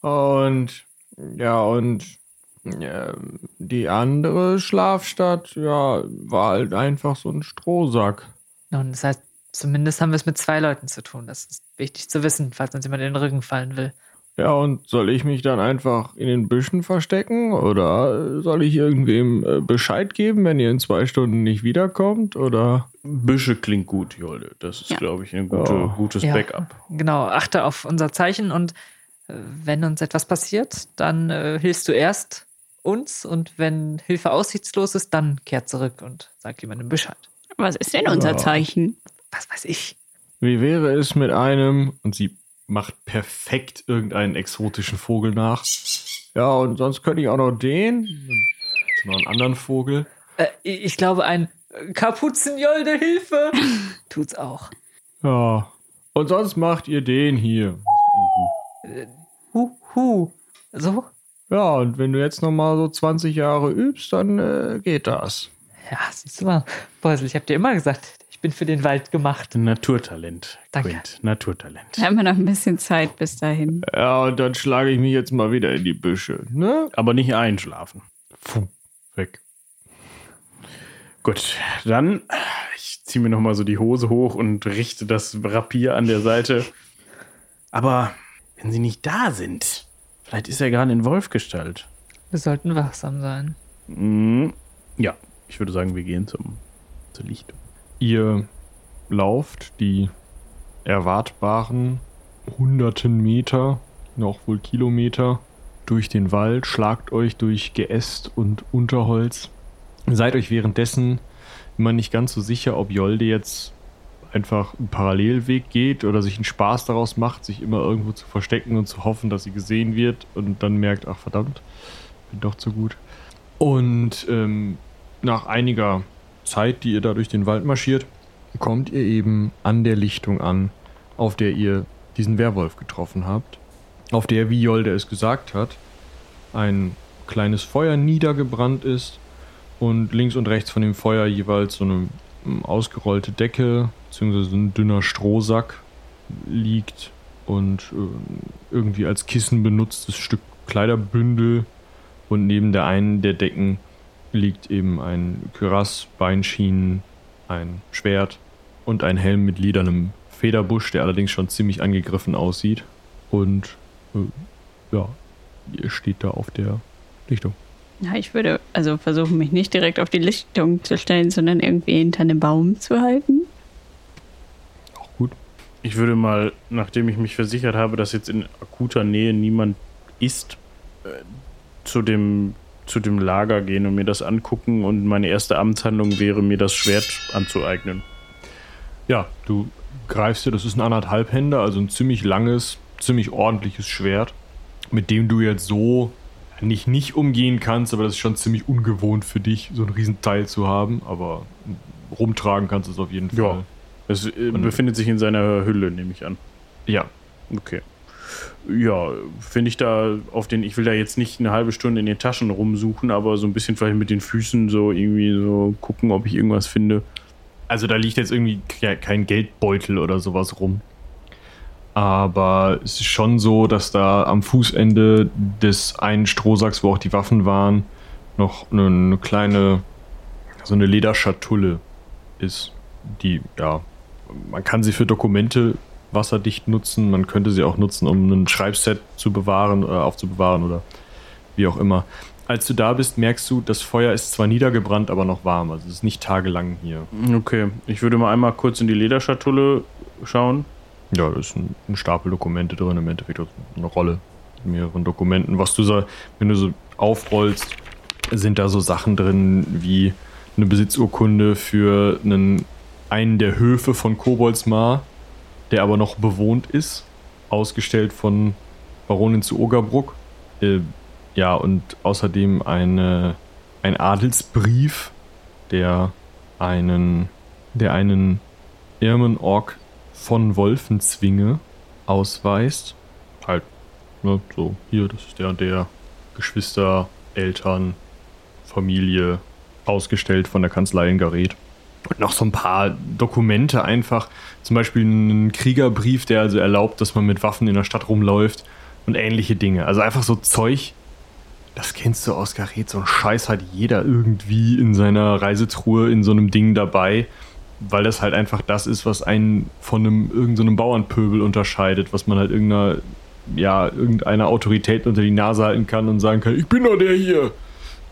Und ja, und ja, die andere Schlafstadt, ja, war halt einfach so ein Strohsack. Nun, das heißt, zumindest haben wir es mit zwei Leuten zu tun. Das ist wichtig zu wissen, falls uns jemand in den Rücken fallen will. Ja, und soll ich mich dann einfach in den Büschen verstecken? Oder soll ich irgendwem äh, Bescheid geben, wenn ihr in zwei Stunden nicht wiederkommt? Oder? Büsche klingt gut, Jolde. Das ist, Ja. glaube ich, ein gute, Ja. gutes Ja. Backup. Genau, achte auf unser Zeichen und äh, wenn uns etwas passiert, dann äh, hilfst du erst uns und wenn Hilfe aussichtslos ist, dann kehr zurück und sag jemandem Bescheid. Was ist denn unser Ja. Zeichen? Was weiß ich. Wie wäre es mit einem? Und sie macht perfekt irgendeinen exotischen Vogel nach. Ja, und sonst könnte ich auch noch den. So noch einen anderen Vogel. Äh, ich glaube, ein äh, Kapuzenjolde Hilfe tut's auch. Ja. Und sonst macht ihr den hier. Hu, hu. So? Ja, und wenn du jetzt noch mal so 20 Jahre übst, dann äh, geht das. Ja, siehst du mal, Beusel, ich habe dir immer gesagt, ich bin für den Wald gemacht. Naturtalent. Danke. Quint. Naturtalent. Da haben wir noch ein bisschen Zeit bis dahin. Ja, und dann schlage ich mich jetzt mal wieder in die Büsche, ne? Aber nicht einschlafen. Puh, weg. Gut, dann ich ziehe mir noch mal so die Hose hoch und richte das Rapier an der Seite. Aber wenn sie nicht da sind, vielleicht ist er gerade in Wolfgestalt. Wir sollten wachsam sein. Mhm. Ja, ich würde sagen, wir gehen zum, zur Lichtung. Ihr lauft die erwartbaren hunderten Meter, noch wohl Kilometer, durch den Wald, schlagt euch durch Geäst und Unterholz. Seid euch währenddessen immer nicht ganz so sicher, ob Jolde jetzt einfach einen Parallelweg geht oder sich einen Spaß daraus macht, sich immer irgendwo zu verstecken und zu hoffen, dass sie gesehen wird und dann merkt, ach verdammt, bin doch zu gut. Und ähm, nach einiger Zeit, die ihr da durch den Wald marschiert, kommt ihr eben an der Lichtung an, auf der ihr diesen Werwolf getroffen habt. Auf der, wie Jolde es gesagt hat, ein kleines Feuer niedergebrannt ist und links und rechts von dem Feuer jeweils so eine ähm, ausgerollte Decke bzw. ein dünner Strohsack liegt und ähm, irgendwie als Kissen benutztes Stück Kleiderbündel und neben der einen der Decken liegt eben ein Kürass, Beinschienen, ein Schwert und ein Helm mit ledernem Federbusch, der allerdings schon ziemlich angegriffen aussieht. Und äh, ja, ihr steht da auf der Lichtung. Ja, ich würde also versuchen, mich nicht direkt auf die Lichtung zu stellen, sondern irgendwie hinter einem Baum zu halten. Auch gut. Ich würde mal, nachdem ich mich versichert habe, dass jetzt in akuter Nähe niemand ist, äh, zu dem, zu dem Lager gehen und mir das angucken und meine erste Amtshandlung wäre, mir das Schwert anzueignen. Ja, du greifst dir, das ist ein anderthalb Hände, also ein ziemlich langes, ziemlich ordentliches Schwert, mit dem du jetzt so nicht nicht umgehen kannst, aber das ist schon ziemlich ungewohnt für dich, so ein Riesenteil zu haben, aber rumtragen kannst du es auf jeden Fall. Ja. Es äh, befindet sich in seiner Hülle, nehme ich an. Ja, Okay. Ja, finde ich da auf den, ich will da jetzt nicht eine halbe Stunde in den Taschen rumsuchen, aber so ein bisschen vielleicht mit den Füßen so irgendwie so gucken, ob ich irgendwas finde. Also da liegt jetzt irgendwie ke- kein Geldbeutel oder sowas rum. Aber es ist schon so, dass da am Fußende des einen Strohsacks, wo auch die Waffen waren, noch eine, eine kleine, so eine Lederschatulle ist. Die, ja, man kann sie für Dokumente wasserdicht nutzen. Man könnte sie auch nutzen, um ein Schreibset zu bewahren oder aufzubewahren oder wie auch immer. Als du da bist, merkst du, das Feuer ist zwar niedergebrannt, aber noch warm. Also es ist nicht tagelang hier. Okay, ich würde mal einmal kurz in die Lederschatulle schauen. Ja, da ist ein, ein Stapel Dokumente drin, im Endeffekt eine Rolle mit mehreren Dokumenten. Was du so, wenn du so aufrollst, sind da so Sachen drin wie eine Besitzurkunde für einen, einen der Höfe von Koboldsmar, der aber noch bewohnt ist, ausgestellt von Baronin zu Ogerbruck. Äh, ja, und außerdem eine, ein Adelsbrief, der einen, der einen Irmenorg von Wolfenzwinge ausweist. Halt, ne, so, hier, das ist der und der Geschwister, Eltern, Familie, ausgestellt von der Kanzlei in Gareth. Und noch so ein paar Dokumente einfach. Zum Beispiel einen Kriegerbrief, der also erlaubt, dass man mit Waffen in der Stadt rumläuft und ähnliche Dinge. Also einfach so Zeug, das kennst du aus Gareth. So ein Scheiß hat jeder irgendwie in seiner Reisetruhe in so einem Ding dabei, weil das halt einfach das ist, was einen von einem irgendeinem Bauernpöbel unterscheidet, was man halt irgendeiner, ja, irgendeiner Autorität unter die Nase halten kann und sagen kann, ich bin doch der hier.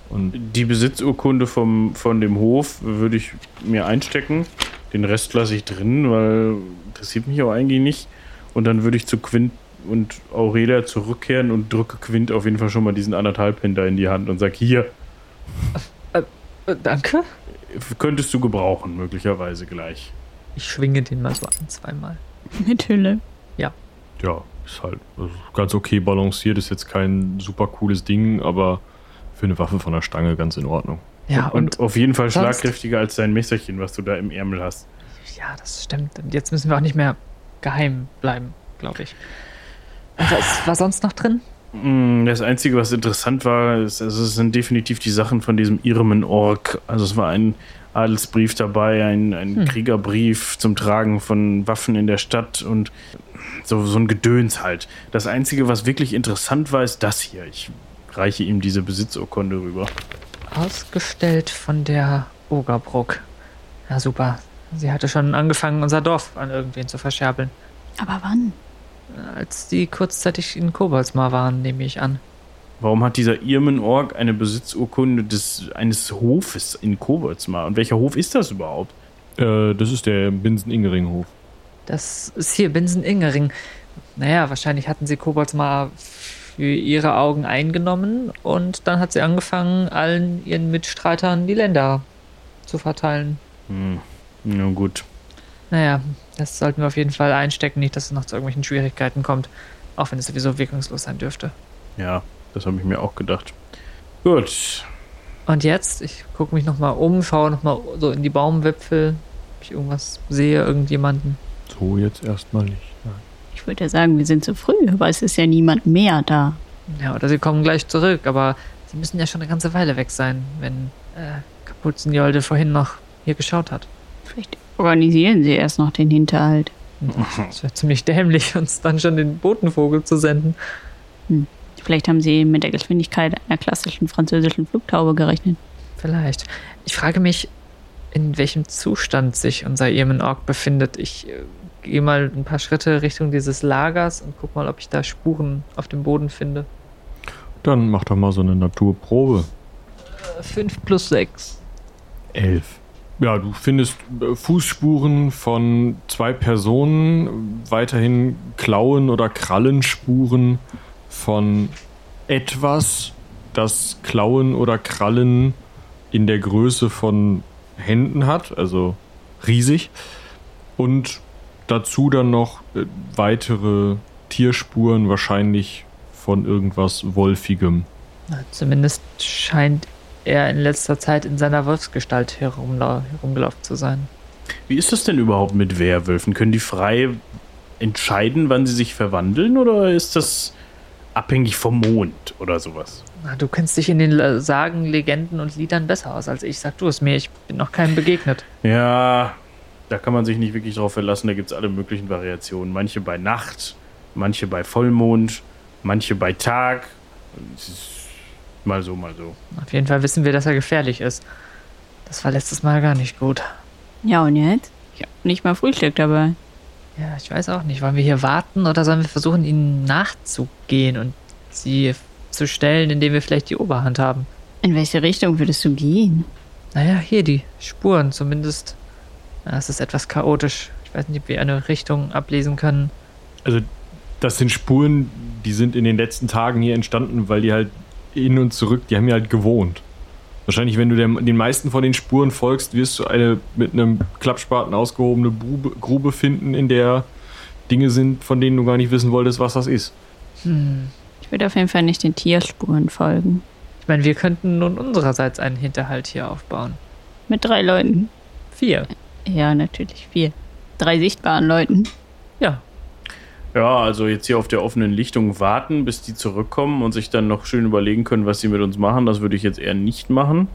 Und Die Besitzurkunde vom, von dem Hof würde ich mir einstecken. Den Rest lasse ich drin, weil interessiert mich auch eigentlich nicht. Und dann würde ich zu Quint und Aurelia zurückkehren und drücke Quint auf jeden Fall schon mal diesen anderthalb hinter in die Hand und sag hier, Äh, danke. könntest du gebrauchen, möglicherweise gleich. Ich schwinge den mal so ein, zweimal. Mit Hülle. ja, ist halt also ganz okay balanciert, ist jetzt kein super cooles Ding, aber für eine Waffe von der Stange ganz in Ordnung. Ja, und, auf jeden Fall schlagkräftiger als dein Messerchen, was du da im Ärmel hast. Ja, das stimmt. Und jetzt müssen wir auch nicht mehr geheim bleiben, glaube ich. Und was war sonst noch drin? Mm, Das Einzige, was interessant war, ist, also es sind definitiv die Sachen von diesem Irmen-Org. Also es war ein Adelsbrief dabei, ein, ein Hm. Kriegerbrief zum Tragen von Waffen in der Stadt und so, so ein Gedöns halt. Das Einzige, was wirklich interessant war, ist das hier. Ich reiche ihm diese Besitzurkunde rüber. Ausgestellt von der Ogerbruck. Ja, super. Sie hatte schon angefangen, unser Dorf an irgendwen zu verscherbeln. Aber wann? Als die kurzzeitig in Koboldsmar waren, nehme ich an. Warum hat dieser Irmen-Org eine Besitzurkunde des, eines Hofes in Koboldsmar? Und welcher Hof ist das überhaupt? Äh, das ist der Binsen-Ingeringhof. Das ist hier Binsen-Ingering. Naja, wahrscheinlich hatten sie Koboldsmar für ihre Augen eingenommen und dann hat sie angefangen, allen ihren Mitstreitern die Länder zu verteilen. Hm, na gut. Naja, das sollten wir auf jeden Fall einstecken, nicht, dass es noch zu irgendwelchen Schwierigkeiten kommt. Auch wenn es sowieso wirkungslos sein dürfte. Ja, das habe ich mir auch gedacht. Gut. Und jetzt, ich gucke mich nochmal um, schaue nochmal so in die Baumwipfel, ob ich irgendwas sehe, irgendjemanden. So jetzt erstmal nicht. Ich würde ja sagen, wir sind zu früh, aber es ist ja niemand mehr da. Ja, oder sie kommen gleich zurück, aber sie müssen ja schon eine ganze Weile weg sein, wenn äh, Kapuzenjolde vorhin noch hier geschaut hat. Vielleicht organisieren sie erst noch den Hinterhalt. Es wäre ziemlich dämlich, uns dann schon den Botenvogel zu senden. Vielleicht haben sie mit der Geschwindigkeit einer klassischen französischen Flugtaube gerechnet. Vielleicht. Ich frage mich, in welchem Zustand sich unser Irmenorg befindet. Ich äh, gehe mal ein paar Schritte Richtung dieses Lagers und guck mal, ob ich da Spuren auf dem Boden finde. Dann mach doch mal so eine Naturprobe. 5 plus 6. Elf. Ja, du findest äh, Fußspuren von zwei Personen, weiterhin Klauen- oder Krallenspuren von etwas, das Klauen oder Krallen in der Größe von Händen hat, also riesig. Und dazu dann noch äh, weitere Tierspuren, wahrscheinlich von irgendwas Wolfigem. Na, Zumindest scheint er in letzter Zeit in seiner Wolfsgestalt herumla herumgelaufen zu sein. Wie ist das denn überhaupt mit Werwölfen? Können die frei entscheiden, wann sie sich verwandeln oder ist das abhängig vom Mond oder sowas? Na, du kennst dich in den Sagen, Legenden und Liedern besser aus als ich. Sag du es mir, ich bin noch keinem begegnet. Ja, da kann man sich nicht wirklich drauf verlassen. Da gibt es alle möglichen Variationen. Manche bei Nacht, manche bei Vollmond, manche bei Tag. Es ist mal so, mal so. Auf jeden Fall wissen wir, dass er gefährlich ist. Das war letztes Mal gar nicht gut. Ja, und jetzt? Ich habe nicht mal Frühstück dabei. Ja, ich weiß auch nicht. Wollen wir hier warten oder sollen wir versuchen, ihnen nachzugehen und sie zu stellen, indem wir vielleicht die Oberhand haben? In welche Richtung würdest du gehen? Naja, hier die Spuren zumindest. Ja, es ist etwas chaotisch. Ich weiß nicht, ob wir eine Richtung ablesen können. Also, das sind Spuren, die sind in den letzten Tagen hier entstanden, weil die halt hin und zurück, die haben hier halt gewohnt. Wahrscheinlich, wenn du der, den meisten von den Spuren folgst, wirst du eine mit einem Klappspaten ausgehobene Grube, Grube finden, in der Dinge sind, von denen du gar nicht wissen wolltest, was das ist. Ich würde auf jeden Fall nicht den Tierspuren folgen. Ich meine, wir könnten nun unsererseits einen Hinterhalt hier aufbauen. Mit drei Leuten. Vier. Ja, natürlich vier. Drei sichtbaren Leuten. Ja. Ja, also jetzt hier auf der offenen Lichtung warten, bis die zurückkommen und sich dann noch schön überlegen können, was sie mit uns machen. Das würde ich jetzt eher nicht machen.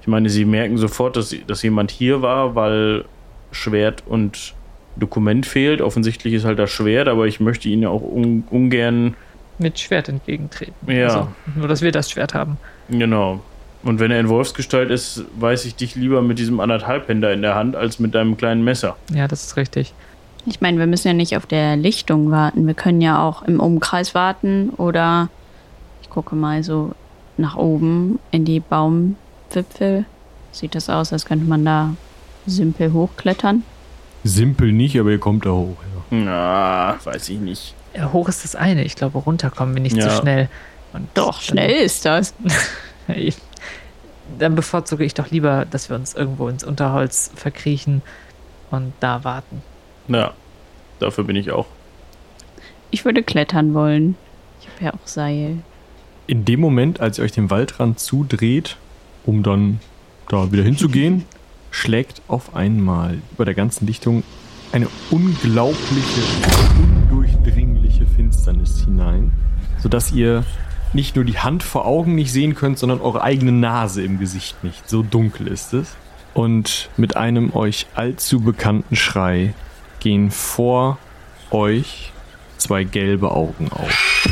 Ich meine, sie merken sofort, dass, dass jemand hier war, weil Schwert und Dokument fehlt. Offensichtlich ist halt das Schwert, aber ich möchte ihnen ja auch un ungern. Mit Schwert entgegentreten. Ja. Also, nur, dass wir das Schwert haben. Genau. Und wenn er in Wolfsgestalt ist, weiß ich dich lieber mit diesem anderthalbhänder in der Hand als mit deinem kleinen Messer. Ja, das ist richtig. Ich meine, wir müssen ja nicht auf der Lichtung warten. Wir können ja auch im Umkreis warten oder ich gucke mal so nach oben in die Baumwipfel. Sieht das aus, als könnte man da simpel hochklettern. Simpel nicht, aber ihr kommt da hoch. Ja. Na, weiß ich nicht. Ja, hoch ist das eine. Ich glaube, runter kommen wir nicht Ja. so schnell. Und Doch, schnell ist das. Dann, bevorzuge ich doch lieber, dass wir uns irgendwo ins Unterholz verkriechen und da warten. Ja, dafür bin ich auch. Ich würde klettern wollen. Ich habe ja auch Seil. In dem Moment, als ihr euch dem Waldrand zudreht, um dann da wieder hinzugehen, schlägt auf einmal über der ganzen Lichtung eine unglaubliche, undurchdringliche Finsternis hinein, sodass ihr nicht nur die Hand vor Augen nicht sehen könnt, sondern eure eigene Nase im Gesicht nicht. So dunkel ist es. Und mit einem euch allzu bekannten Schrei gehen vor euch zwei gelbe Augen auf.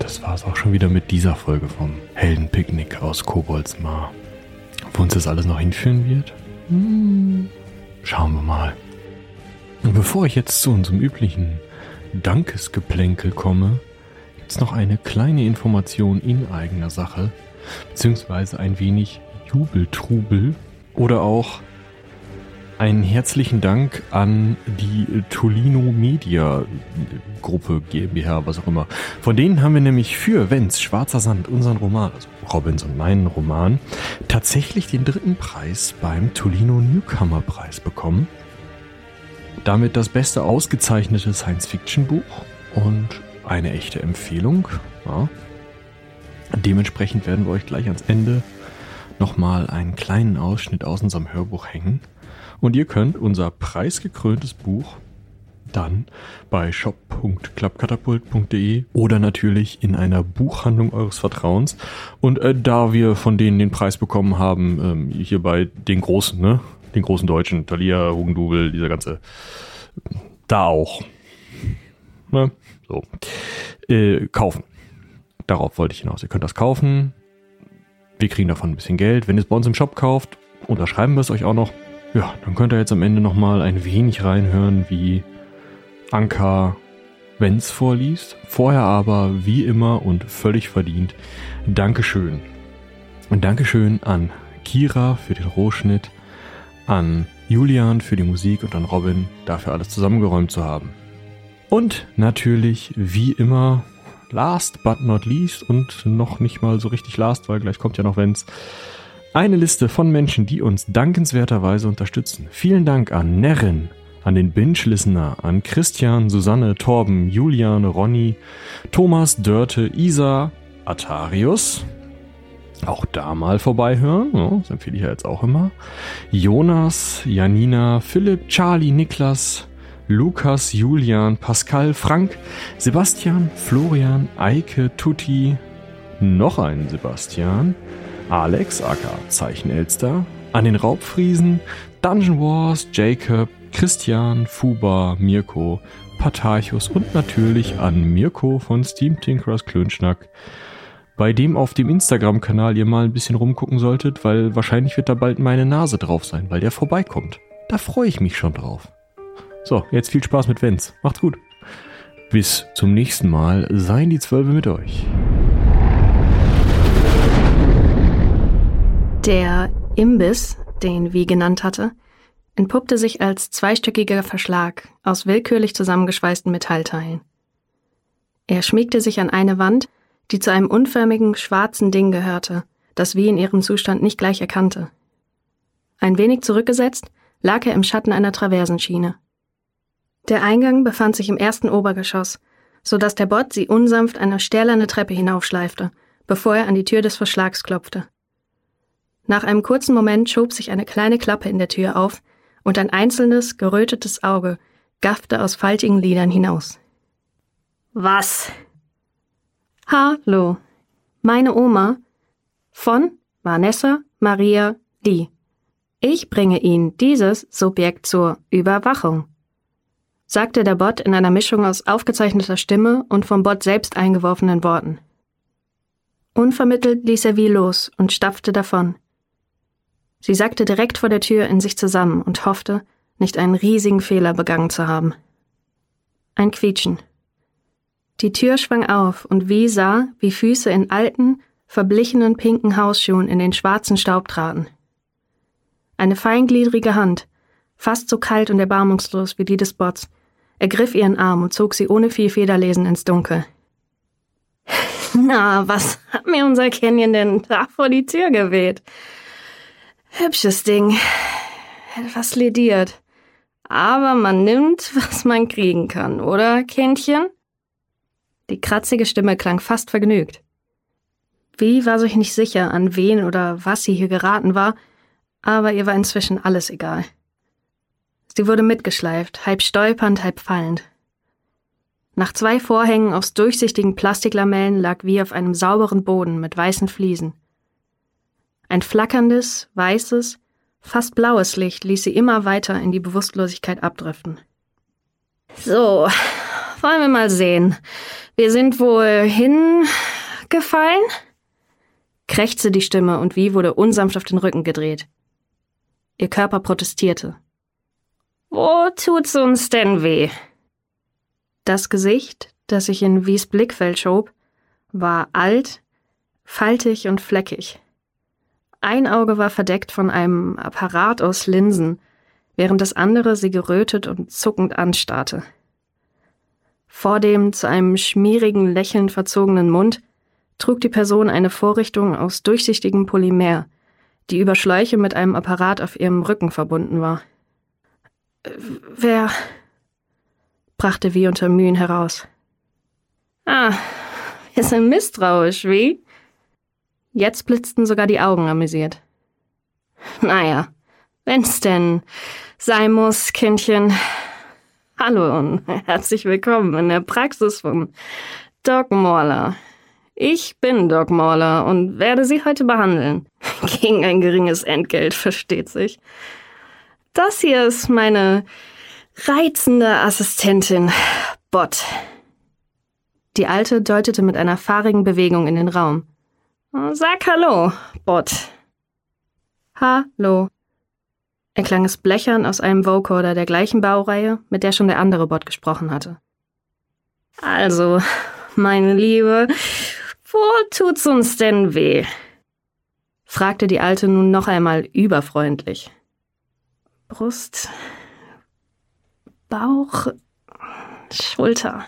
Das war's auch schon wieder mit dieser Folge vom Heldenpicknick aus Koboldsmar. Wo uns das alles noch hinführen wird? Hm, Schauen wir mal. Und bevor ich jetzt zu unserem üblichen Dankesgeplänkel komme, gibt's noch eine kleine Information in eigener Sache, beziehungsweise ein wenig Jubeltrubel oder auch einen herzlichen Dank an die Tolino Media Gruppe GmbH, was auch immer. Von denen haben wir nämlich für Wenz Schwarzer Sand, unseren Roman, also Robins und meinen Roman, tatsächlich den dritten Preis beim Tolino Newcomer Preis bekommen. Damit das beste ausgezeichnete Science-Fiction-Buch und eine echte Empfehlung. Ja. Dementsprechend werden wir euch gleich ans Ende nochmal einen kleinen Ausschnitt aus unserem Hörbuch hängen. Und ihr könnt unser preisgekröntes Buch dann bei shop.klappkatapult.de oder natürlich in einer Buchhandlung eures Vertrauens. Und äh, da wir von denen den Preis bekommen haben, ähm, hier bei den großen, ne? Den großen Deutschen, Thalia, Hugendubel, dieser ganze, da auch. Ne? So. Äh, kaufen. Darauf wollte ich hinaus. Ihr könnt das kaufen. Wir kriegen davon ein bisschen Geld. Wenn ihr es bei uns im Shop kauft, unterschreiben wir es euch auch noch. Ja, dann könnt ihr jetzt am Ende nochmal ein wenig reinhören, wie Anka Wenz vorliest. Vorher aber, wie immer und völlig verdient, Dankeschön. Und Dankeschön an Kira für den Rohschnitt, an Julian für die Musik und an Robin dafür alles zusammengeräumt zu haben. Und natürlich, wie immer, last but not least und noch nicht mal so richtig last, weil gleich kommt ja noch Wenz, eine Liste von Menschen, die uns dankenswerterweise unterstützen. Vielen Dank an Nerrin, an den Binge-Listener, an Christian, Susanne, Torben, Julian, Ronny, Thomas, Dörte, Isa, Atarius. Auch da mal vorbeihören, das empfehle ich ja jetzt auch immer. Jonas, Janina, Philipp, Charlie, Niklas, Lukas, Julian, Pascal, Frank, Sebastian, Florian, Eike, Tutti, noch einen Sebastian, Alex, aka Zeichenelster, an den Raubfriesen, Dungeon Wars, Jacob, Christian, Fuba, Mirko, Patarchus und natürlich an Mirko von Steam Tinkerers Klönschnack, bei dem auf dem Instagram-Kanal ihr mal ein bisschen rumgucken solltet, weil wahrscheinlich wird da bald meine Nase drauf sein, weil der vorbeikommt. Da freue ich mich schon drauf. So, jetzt viel Spaß mit Wenz. Macht's gut. Bis zum nächsten Mal. Seien die Zwölfe mit euch. Der Imbiss, den Wie genannt hatte, entpuppte sich als zweistöckiger Verschlag aus willkürlich zusammengeschweißten Metallteilen. Er schmiegte sich an eine Wand, die zu einem unförmigen schwarzen Ding gehörte, das wie in ihrem Zustand nicht gleich erkannte. Ein wenig zurückgesetzt lag er im Schatten einer Traversenschiene. Der Eingang befand sich im ersten Obergeschoss, so dass der Bot sie unsanft eine stählerne Treppe hinaufschleifte, bevor er an die Tür des Verschlags klopfte. Nach einem kurzen Moment schob sich eine kleine Klappe in der Tür auf und ein einzelnes, gerötetes Auge gaffte aus faltigen Lidern hinaus. Was? Hallo. Meine Oma von Vanessa Maria Lee. Ich bringe Ihnen dieses Subjekt zur Überwachung, sagte der Bot in einer Mischung aus aufgezeichneter Stimme und vom Bot selbst eingeworfenen Worten. Unvermittelt ließ er wie los und stapfte davon. Sie sackte direkt vor der Tür in sich zusammen und hoffte, nicht einen riesigen Fehler begangen zu haben. Ein Quietschen. Die Tür schwang auf und Wie sah, wie Füße in alten, verblichenen pinken Hausschuhen in den schwarzen Staub traten. Eine feingliedrige Hand, fast so kalt und erbarmungslos wie die des Bots, ergriff ihren Arm und zog sie ohne viel Federlesen ins Dunkel. Na, was hat mir unser Canyon denn da vor die Tür geweht? Hübsches Ding. Etwas lediert. Aber man nimmt, was man kriegen kann, oder, Kindchen? Die kratzige Stimme klang fast vergnügt. Wie war sich nicht sicher, an wen oder was sie hier geraten war, aber ihr war inzwischen alles egal. Sie wurde mitgeschleift, halb stolpernd, halb fallend. Nach zwei Vorhängen aus durchsichtigen Plastiklamellen lag wie auf einem sauberen Boden mit weißen Fliesen. Ein flackerndes, weißes, fast blaues Licht ließ sie immer weiter in die Bewusstlosigkeit abdriften. So, wollen wir mal sehen. Wir sind wohl hingefallen? krächzte die Stimme und Wie wurde unsanft auf den Rücken gedreht. Ihr Körper protestierte. Wo tut's uns denn weh? Das Gesicht, das sich in Wies Blickfeld schob, war alt, faltig und fleckig. Ein Auge war verdeckt von einem Apparat aus Linsen, während das andere sie gerötet und zuckend anstarrte. Vor dem zu einem schmierigen Lächeln verzogenen Mund trug die Person eine Vorrichtung aus durchsichtigem Polymer, die über Schläuche mit einem Apparat auf ihrem Rücken verbunden war. Wer? brachte wie unter Mühen heraus. Ah, wir sind misstrauisch, wie? Jetzt blitzten sogar die Augen amüsiert. Naja, wenn's denn sein muss, Kindchen, Hallo und herzlich willkommen in der Praxis von Doc Mauler. Ich bin Doc Mauler und werde Sie heute behandeln. Gegen ein geringes Entgelt, versteht sich. Das hier ist meine reizende Assistentin, Bot. Die Alte deutete mit einer fahrigen Bewegung in den Raum. Sag Hallo, Bot. Hallo, erklang es blechern aus einem Vocoder der gleichen Baureihe, mit der schon der andere Bot gesprochen hatte. Also, meine Liebe, wo tut's uns denn weh? fragte die Alte nun noch einmal überfreundlich. Brust, Bauch, Schulter,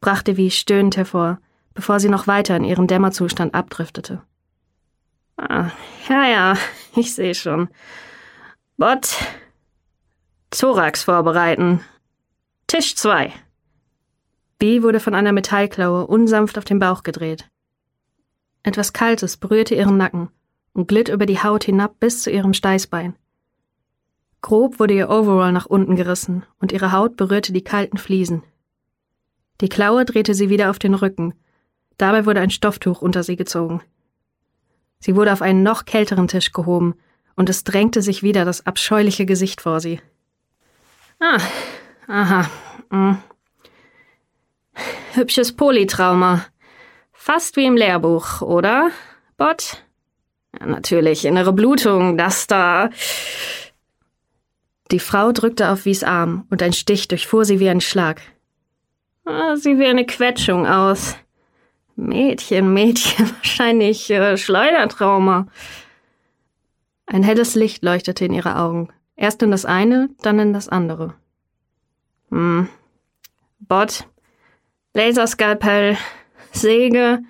brachte wie stöhnend hervor, bevor sie noch weiter in ihren Dämmerzustand abdriftete. Ah, ja, ja, ich sehe schon. Bot. Thorax vorbereiten. Tisch 2. B wurde von einer Metallklaue unsanft auf den Bauch gedreht. Etwas Kaltes berührte ihren Nacken und glitt über die Haut hinab bis zu ihrem Steißbein. Grob wurde ihr Overall nach unten gerissen und ihre Haut berührte die kalten Fliesen. Die Klaue drehte sie wieder auf den Rücken. Dabei wurde ein Stofftuch unter sie gezogen. Sie wurde auf einen noch kälteren Tisch gehoben und es drängte sich wieder das abscheuliche Gesicht vor sie. Ah, aha. Hm. Hübsches Polytrauma. Fast wie im Lehrbuch, oder, Bot? Ja, natürlich, innere Blutung, das da. Die Frau drückte auf Wies Arm und ein Stich durchfuhr sie wie ein Schlag. Ah, sie wie eine Quetschung aus. Mädchen, Mädchen, wahrscheinlich äh, Schleudertrauma. Ein helles Licht leuchtete in ihre Augen, Erst in das eine, dann in das andere. Hm. Bot, Laserskalpell, Säge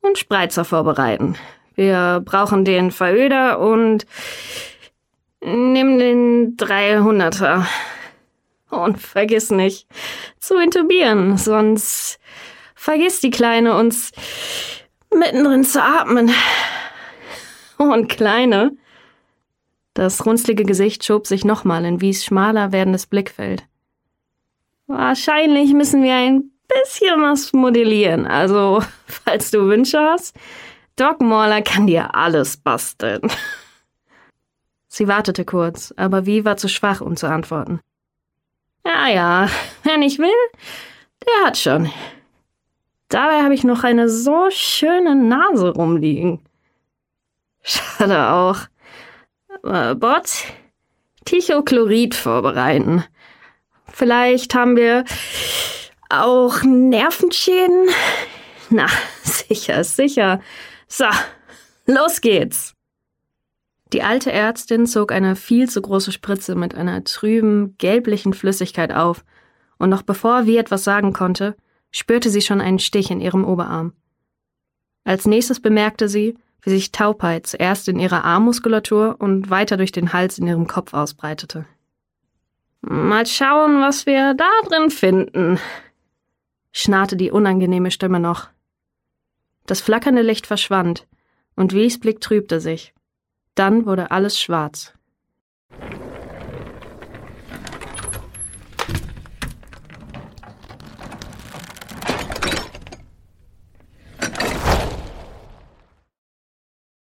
und Spreizer vorbereiten. Wir brauchen den Veröder und nimm den 300er. Und vergiss nicht zu intubieren, sonst vergisst die Kleine uns mittendrin zu atmen. Und Kleine. Das runzlige Gesicht schob sich nochmal in Wies schmaler werdendes Blickfeld. Wahrscheinlich müssen wir ein bisschen was modellieren. Also, falls du Wünsche hast, Doc Mauler kann dir alles basteln. Sie wartete kurz, aber Wie war zu schwach, um zu antworten. Ja, ja, wenn ich will, der hat schon. Dabei habe ich noch eine so schöne Nase rumliegen. Schade auch. Äh, Bot, Tichochlorid vorbereiten. Vielleicht haben wir auch Nervenschäden? Na, sicher, sicher. So, los geht's. Die alte Ärztin zog eine viel zu große Spritze mit einer trüben, gelblichen Flüssigkeit auf, und noch bevor wie etwas sagen konnte, spürte sie schon einen Stich in ihrem Oberarm. Als nächstes bemerkte sie, wie sich Taubheit zuerst in ihrer Armmuskulatur und weiter durch den Hals in ihrem Kopf ausbreitete. Mal schauen, was wir da drin finden, schnarrte die unangenehme Stimme noch. Das flackernde Licht verschwand, und Wies Blick trübte sich. Dann wurde alles schwarz.